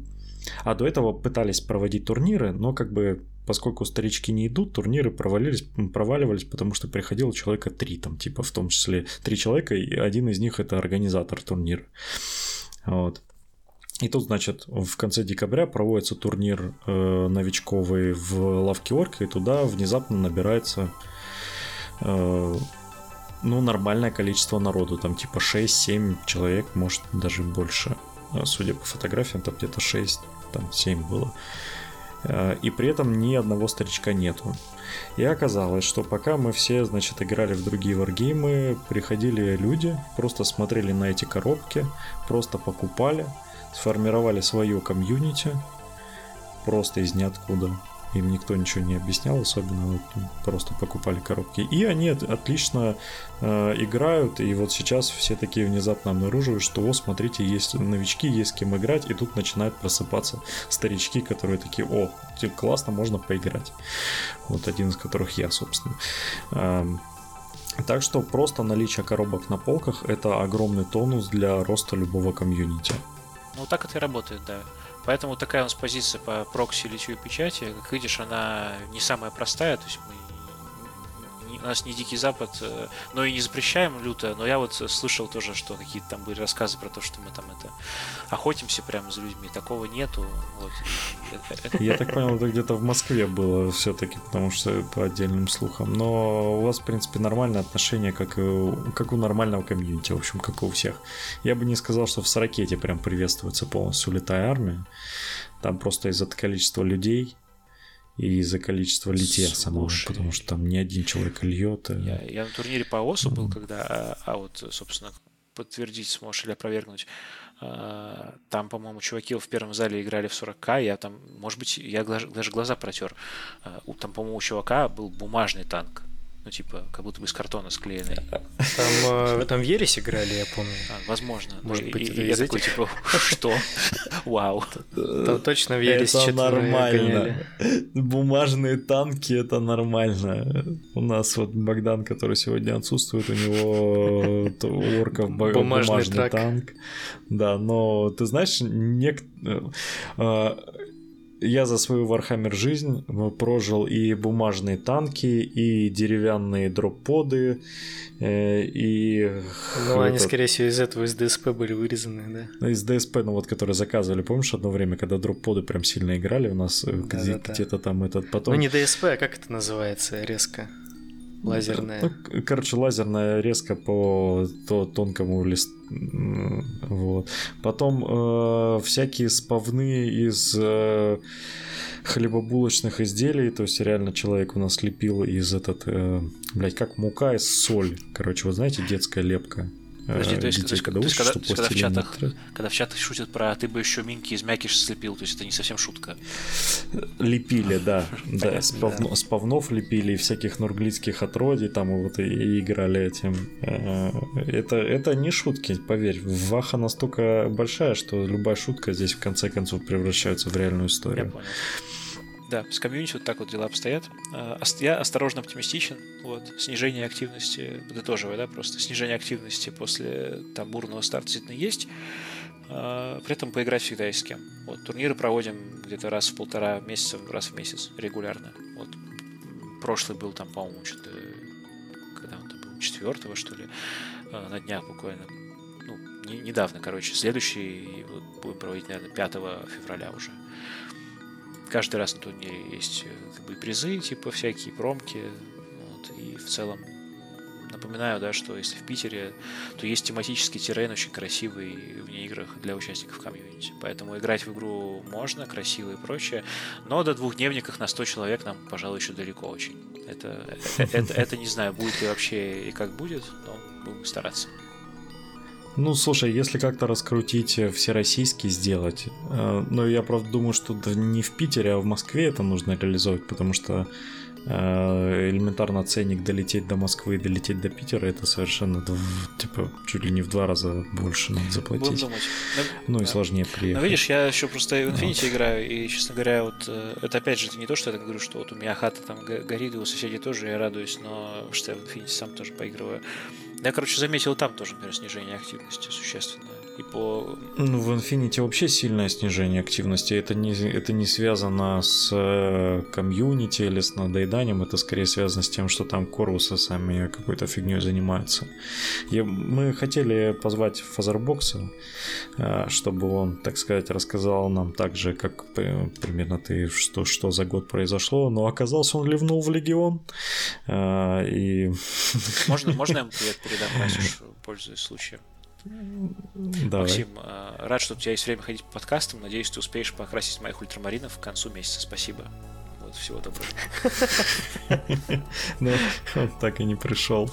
А до этого пытались проводить турниры, но как бы поскольку старички не идут, турниры провалились, проваливались, потому что приходило человека три, там, типа, в том числе три человека, и один из них это организатор турнира. Вот. И тут, значит, в конце декабря проводится турнир э, новичковый в лавке Орка, и туда внезапно набирается э, ну, нормальное количество народу, там типа 6-7 человек, может даже больше. Судя по фотографиям, там где-то 6, там 7 было. Э, и при этом ни одного старичка нету. И оказалось, что пока мы все, значит, играли в другие варгеймы, приходили люди, просто смотрели на эти коробки, просто покупали, сформировали свое комьюнити, просто из ниоткуда им никто ничего не объяснял, особенно вот, просто покупали коробки. И они отлично э, играют, и вот сейчас все такие внезапно обнаруживают, что, о, смотрите, есть новички, есть с кем играть, и тут начинают просыпаться старички, которые такие, о, классно, можно поиграть. Вот один из которых я, собственно. Эм, так что просто наличие коробок на полках это огромный тонус для роста любого комьюнити. Ну так это и работает, да. Поэтому такая у нас позиция по прокси литьевой печати, как видишь, она не самая простая, то есть мы у нас не Дикий Запад, э, но и не запрещаем люто, но я вот слышал тоже, что какие-то там были рассказы про то, что мы там это охотимся прямо за людьми, такого нету. Вот. Я так понял, это где-то в Москве было все-таки, потому что по отдельным слухам. Но у вас, в принципе, нормальное отношение, как, как у нормального комьюнити, в общем, как у всех. Я бы не сказал, что в Сорокете прям приветствуется полностью летая армия. Там просто из-за количества людей и из-за количества литья самого, потому что там не один человек льет. А я, я на турнире по ОСУ был, когда, а, а вот, собственно, подтвердить сможешь или опровергнуть. А, там, по-моему, чуваки в первом зале играли в 40к, я там, может быть, я даже глаза протер. А, там, по-моему, у чувака был бумажный танк. Ну, типа, как будто бы из картона склеенный. Там, э, там в Ересь играли, я помню. А, возможно. Может быть, и, я такой, типа, что? Вау. Там точно в Ересь Это нормально. Бумажные танки, это нормально. У нас вот Богдан, который сегодня отсутствует, у него у орков бумажный танк. Да, но ты знаешь, нек э, я за свою Warhammer жизнь прожил и бумажные танки, и деревянные дроп-поды, э, и... Ну, они, скорее всего, из этого из ДСП были вырезаны, да? Ну, из ДСП, ну вот, которые заказывали, помнишь, одно время, когда дроп-поды прям сильно играли у нас, э, да, где- да, где-то там этот потом... Ну, не ДСП, а как это называется резко? Лазерная. Ну, короче, лазерная резко по то, тонкому листу. Вот. Потом э, всякие спавны из э, хлебобулочных изделий. То есть реально человек у нас лепил из этот, э, блядь, как мука из соль. Короче, вы знаете, детская лепка. Подожди, то есть, детей, то когда, то есть, когда, в чатах, когда в чатах шутят про ты бы еще минки из мякиш слепил, то есть это не совсем шутка. Лепили, да. да, спавно, спавнов лепили, всяких нурглицких отродий, там вот и, и играли этим. Э, это, это не шутки, поверь. Ваха настолько большая, что любая шутка здесь в конце концов превращается в реальную историю. Я понял. Да, с комьюнити вот так вот дела обстоят. А, я осторожно оптимистичен. Вот, снижение активности, подытоживая, да, просто снижение активности после там бурного старта действительно есть. А, при этом поиграть всегда есть с кем. Вот, турниры проводим где-то раз в полтора месяца, раз в месяц регулярно. Вот, прошлый был там, по-моему, что-то, когда он там был, четвертого, что ли, а, на днях буквально. Ну, не, недавно, короче. Следующий будем проводить, наверное, 5 февраля уже каждый раз на турнире есть э, как бы, призы, типа всякие промки. Вот, и в целом напоминаю, да, что если в Питере, то есть тематический террен очень красивый в играх для участников комьюнити. Поэтому играть в игру можно, красиво и прочее. Но до двухдневниках на 100 человек нам, пожалуй, еще далеко очень. Это, это, это, это не знаю, будет ли вообще и как будет, но будем стараться. Ну, слушай, если как-то раскрутить э, всероссийский сделать, э, но я правда думаю, что не в Питере, а в Москве это нужно реализовать, потому что Э, элементарно ценник долететь до Москвы и долететь до Питера, это совершенно типа чуть ли не в два раза больше надо заплатить. Будем думать. Ну, ну и сложнее приехать. Ну видишь, я еще просто в Infinity вот. играю, и, честно говоря, вот э, это опять же это не то, что я так говорю, что вот у меня хата там горит, и у соседей тоже, я радуюсь, но что я в Infinity сам тоже поигрываю. Я, короче, заметил там тоже, например, снижение активности существенное и по... Ну, в Infinity вообще сильное снижение активности. Это не, это не связано с э, комьюнити или с надоеданием, это скорее связано с тем, что там корвусы сами какой-то фигней занимаются. И мы хотели позвать Фазербокса, э, чтобы он, так сказать, рассказал нам так же, как примерно ты, что, что за год произошло, но оказался он ливнул в Легион. Э, и... Можно, можно я ему привет передам, пользуясь случаем? Давай. Максим, э, рад, что у тебя есть время ходить по подкастам. Надеюсь, ты успеешь покрасить моих ультрамаринов к концу месяца. Спасибо. Вот, всего доброго. Ну, он так и не пришел.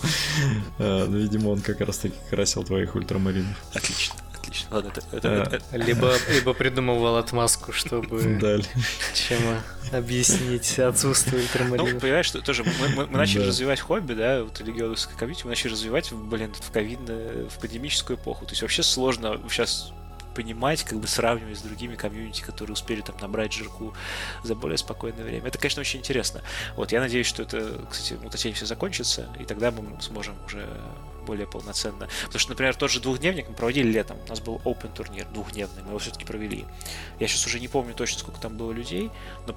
Э, видимо, он как раз таки красил твоих ультрамаринов. Отлично отлично. Ладно, это, это, а, это... Либо, либо придумывал отмазку, чтобы чем объяснить отсутствие ультрамаринов. Ну, понимаешь, что тоже мы, мы, мы начали да. развивать хобби, да, вот легионовское комьюнити, мы начали развивать, блин, в ковидную, в пандемическую эпоху. То есть вообще сложно сейчас понимать, как бы сравнивать с другими комьюнити, которые успели там набрать жирку за более спокойное время. Это, конечно, очень интересно. Вот, я надеюсь, что это, кстати, мутатень все закончится, и тогда мы сможем уже более полноценно. Потому что, например, тот же двухдневник мы проводили летом. У нас был open турнир двухдневный, мы его все-таки провели. Я сейчас уже не помню точно, сколько там было людей, но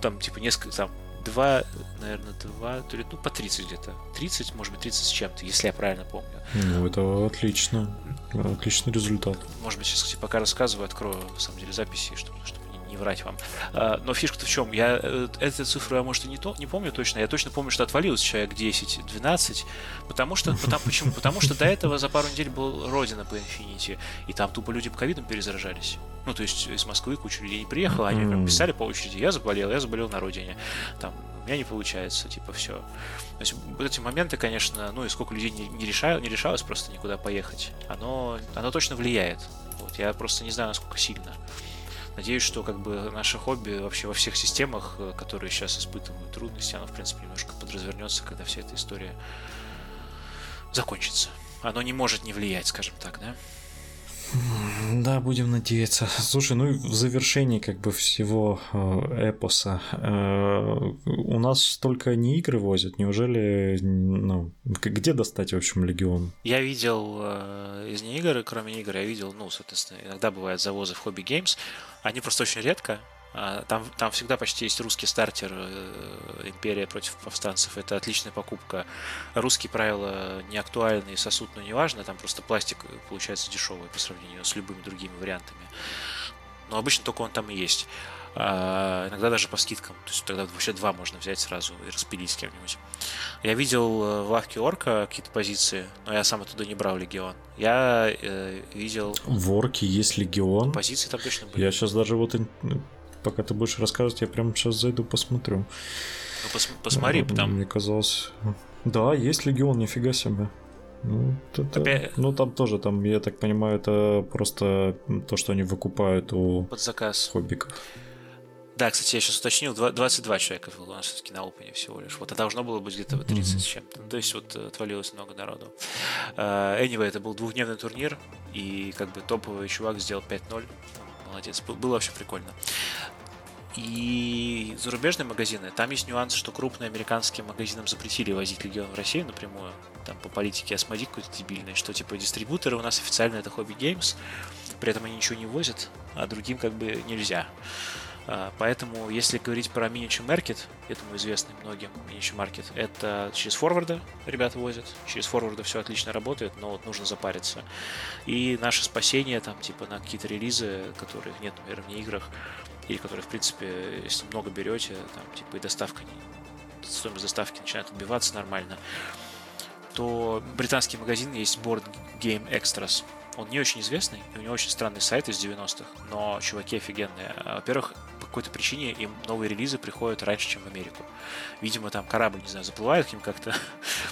там типа несколько, там два, наверное, два, то ли, ну, по 30 где-то. 30, может быть, 30 с чем-то, если я правильно помню. Ну, это отлично. Отличный результат. Может быть, сейчас, кстати, пока рассказываю, открою, на самом деле, записи, чтобы, чтобы не врать вам. А, но фишка-то в чем? Я э, эту цифру я, может, и не, то, не помню точно. Я точно помню, что отвалилось человек 10-12. Потому что, потому, почему? Потому что до этого за пару недель был Родина по Infinity. И там тупо люди по ковидам перезаражались. Ну, то есть из Москвы куча людей не приехала, они прям писали по очереди, я заболел, я заболел на родине. Там, у меня не получается, типа, все. То есть вот эти моменты, конечно, ну и сколько людей не, не, решаю, не решалось просто никуда поехать, оно, оно точно влияет. Вот, я просто не знаю, насколько сильно. Надеюсь, что как бы наше хобби вообще во всех системах, э, которые сейчас испытывают трудности, оно, в принципе, немножко подразвернется, когда вся эта история закончится. Оно не может не влиять, скажем так, да? Да, будем надеяться. Слушай, ну и в завершении как бы всего э, эпоса э, у нас только не игры возят, неужели, ну, где достать, в общем, Легион? Я видел э, из не игр, кроме игр, я видел, ну, соответственно, иногда бывают завозы в Hobby Games, они просто очень редко, там, там всегда почти есть русский стартер э, Империя против повстанцев. Это отличная покупка. Русские правила не актуальны и сосуд, но не важно. Там просто пластик получается дешевый по сравнению с любыми другими вариантами. Но обычно только он там и есть. А, иногда даже по скидкам. То есть тогда вообще два можно взять сразу и распилить с кем-нибудь. Я видел э, в лавке Орка какие-то позиции, но я сам оттуда не брал Легион. Я э, видел... В Орке есть Легион? Позиции там точно были. Я сейчас даже вот пока ты будешь рассказывать, я прямо сейчас зайду посмотрю. Ну, пос посмотри, потому... Мне казалось... Да, есть Легион, нифига себе. Ну, это, Опять... ну, там тоже, там, я так понимаю, это просто то, что они выкупают у Под заказ. хоббиков. Да, кстати, я сейчас уточнил, 22 человека было у нас все-таки на опене всего лишь. Вот, а должно было быть где-то 30 mm-hmm. с чем-то. То есть вот э, отвалилось много народу. Uh, anyway, это был двухдневный турнир, и как бы топовый чувак сделал 5-0. Молодец, было вообще прикольно. И зарубежные магазины, там есть нюанс, что крупные американские магазинам запретили возить Легион в Россию напрямую, там по политике Асмоди какой-то дебильный, что типа дистрибуторы у нас официально это Hobby Games, при этом они ничего не возят, а другим как бы нельзя. А, поэтому, если говорить про Miniature Market, этому известный многим Miniature Market, это через форварда ребята возят. Через форварда все отлично работает, но вот нужно запариться. И наше спасение там, типа, на какие-то релизы, которых нет, например, в играх, или которые, в принципе, если много берете, там, типа, и доставка, стоимость доставки начинает отбиваться нормально, то британский магазин есть Board Game Extras. Он не очень известный, у него очень странный сайт из 90-х, но чуваки офигенные. Во-первых, какой-то причине им новые релизы приходят раньше, чем в Америку. Видимо, там корабль, не знаю, заплывает к ним как-то. То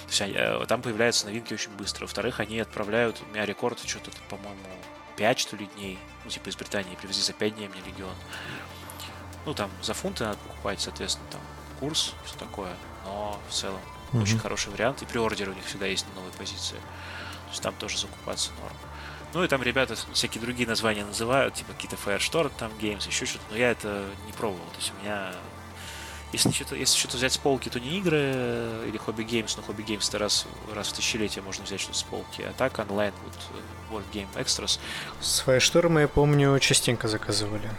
есть э, там появляются новинки очень быстро. Во-вторых, они отправляют, у меня рекорд что-то, по-моему, 5, что ли, дней. Ну, типа из Британии привезли за 5 дней мне Легион. Ну, там за фунты надо покупать, соответственно, там курс, все такое. Но в целом mm-hmm. очень хороший вариант. И приордеры у них всегда есть на новые позиции. То есть там тоже закупаться норм. Ну и там ребята всякие другие названия называют, типа какие-то Firestorm там Games, еще что-то, но я это не пробовал. То есть у меня если что-то, если что-то взять с полки, то не игры или Hobby Games, но Hobby Games то раз, раз в тысячелетие можно взять что-то с полки, а так онлайн, вот Wargame Extras. С Firestorm, я помню, частенько заказывали.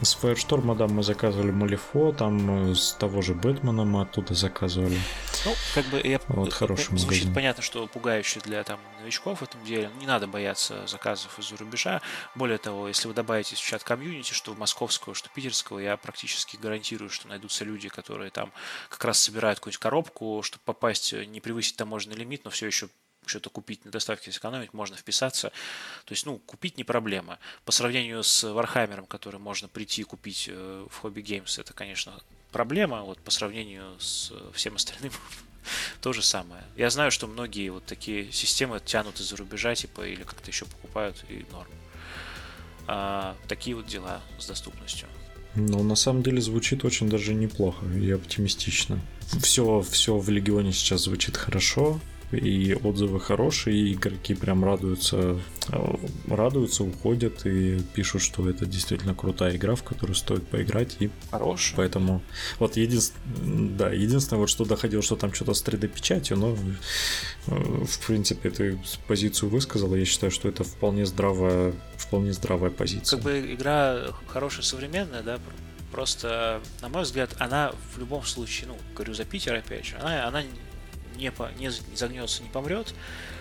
С Firestorm, да, мы заказывали Малифо, там э, с того же Бэтмена мы оттуда заказывали. Ну, как бы я... Вот хороший Звучит магазин. понятно, что пугающе для там новичков в этом деле. Не надо бояться заказов из-за рубежа. Более того, если вы добавите в чат комьюнити, что в московского, что питерского, я практически гарантирую, что найдутся люди, которые там как раз собирают какую-нибудь коробку, чтобы попасть, э, не превысить таможенный лимит, но все еще что-то купить на доставке сэкономить, можно вписаться. То есть, ну, купить не проблема. По сравнению с Вархаммером, который можно прийти и купить э, в Hobby Games, это, конечно, проблема. Вот по сравнению с всем остальным то же самое. Я знаю, что многие вот такие системы тянут из-за рубежа, типа, или как-то еще покупают, и норм. А, такие вот дела с доступностью. Ну, на самом деле звучит очень даже неплохо и оптимистично. Все, все в Легионе сейчас звучит хорошо и отзывы хорошие, и игроки прям радуются, э, радуются, уходят и пишут, что это действительно крутая игра, в которую стоит поиграть. И Хорош. Поэтому вот единственное, да, единственное, вот что доходило, что там что-то с 3D-печатью, но э, в принципе ты позицию высказала, я считаю, что это вполне здравая, вполне здравая позиция. Как бы игра хорошая, современная, да, просто, на мой взгляд, она в любом случае, ну, говорю за Питер опять же, она, она не, по, не загнется, не помрет.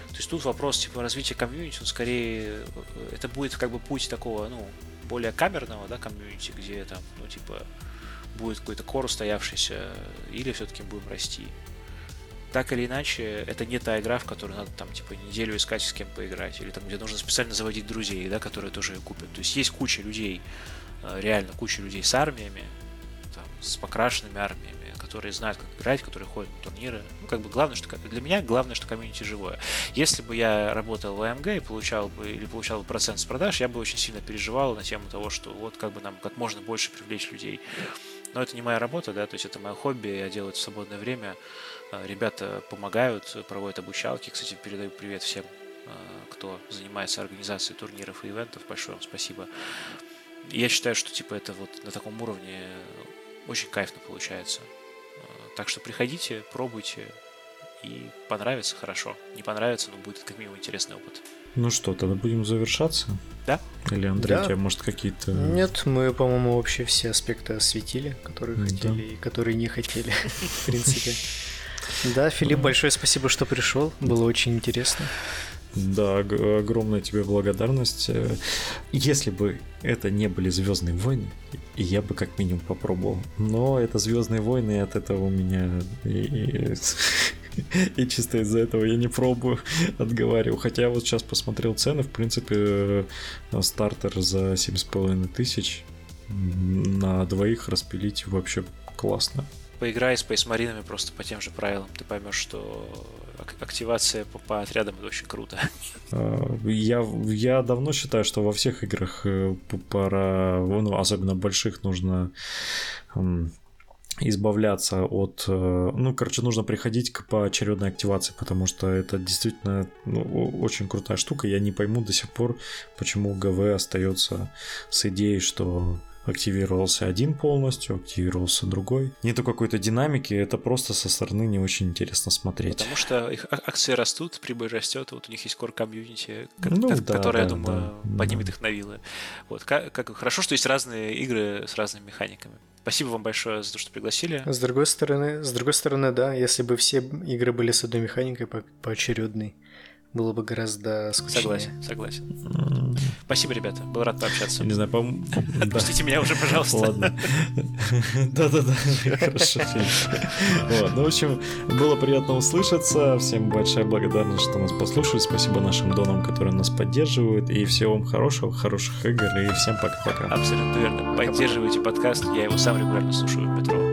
То есть тут вопрос типа развития комьюнити, он скорее э, это будет как бы путь такого, ну, более камерного, да, комьюнити, где там, ну, типа, будет какой-то кор устоявшийся, или все-таки будем расти. Так или иначе, это не та игра, в которую надо там, типа, неделю искать с кем поиграть, или там, где нужно специально заводить друзей, да, которые тоже ее купят. То есть есть куча людей, э, реально куча людей с армиями, там, с покрашенными армиями, которые знают, как играть, которые ходят на турниры. Ну, как бы главное, что для меня главное, что комьюнити живое. Если бы я работал в АМГ и получал бы или получал бы процент с продаж, я бы очень сильно переживал на тему того, что вот как бы нам как можно больше привлечь людей. Но это не моя работа, да, то есть это мое хобби, я делаю это в свободное время. А, ребята помогают, проводят обучалки. Кстати, передаю привет всем, а, кто занимается организацией турниров и ивентов. Большое вам спасибо. Я считаю, что типа это вот на таком уровне очень кайфно получается. Так что приходите, пробуйте, и понравится хорошо. Не понравится, но будет как минимум интересный опыт. Ну что, тогда будем завершаться? Да. Или Андрей, да. у тебя может какие-то... Нет, мы, по-моему, вообще все аспекты осветили, которые да. хотели и которые не хотели, в принципе. Да, Филипп, большое спасибо, что пришел. Было очень интересно. Да, огромная тебе благодарность. Э, если бы это не были Звездные войны, я бы как минимум попробовал. Но это Звездные войны, и от этого у меня и, чисто из-за этого я не пробую, отговариваю. Хотя вот сейчас посмотрел цены, в принципе, э, стартер за 7,5 тысяч на двоих распилить вообще классно. Поиграй с Space Маринами просто по тем же правилам, ты поймешь, что активация по, по отрядам это очень круто. А, я, я давно считаю, что во всех играх э, пора, ну, особенно больших, нужно избавляться от... Э, ну, короче, нужно приходить к поочередной активации, потому что это действительно ну, очень крутая штука. Я не пойму до сих пор, почему ГВ остается с идеей, что активировался один полностью, активировался другой. Нету какой-то динамики, это просто со стороны не очень интересно смотреть. Потому что их а, акции растут, прибыль растет, вот у них есть core комьюнити, ну, да, которая, да, я думаю, да, поднимет да. их на вилы. Вот, как, как хорошо, что есть разные игры с разными механиками. Спасибо вам большое за то, что пригласили. С другой стороны, с другой стороны, да, если бы все игры были с одной механикой по поочередной, было бы гораздо скучнее. Согласен, согласен. Спасибо, ребята. Был рад пообщаться. Не знаю, по Отпустите меня уже, пожалуйста. Ладно. Да-да-да, хорошо. Вот, ну, в общем, было приятно услышаться. Всем большая благодарность, что нас послушали. Спасибо нашим донам, которые нас поддерживают. И всего вам хорошего, хороших игр. И всем пока-пока. Абсолютно верно. Поддерживайте подкаст. Я его сам регулярно слушаю в метро.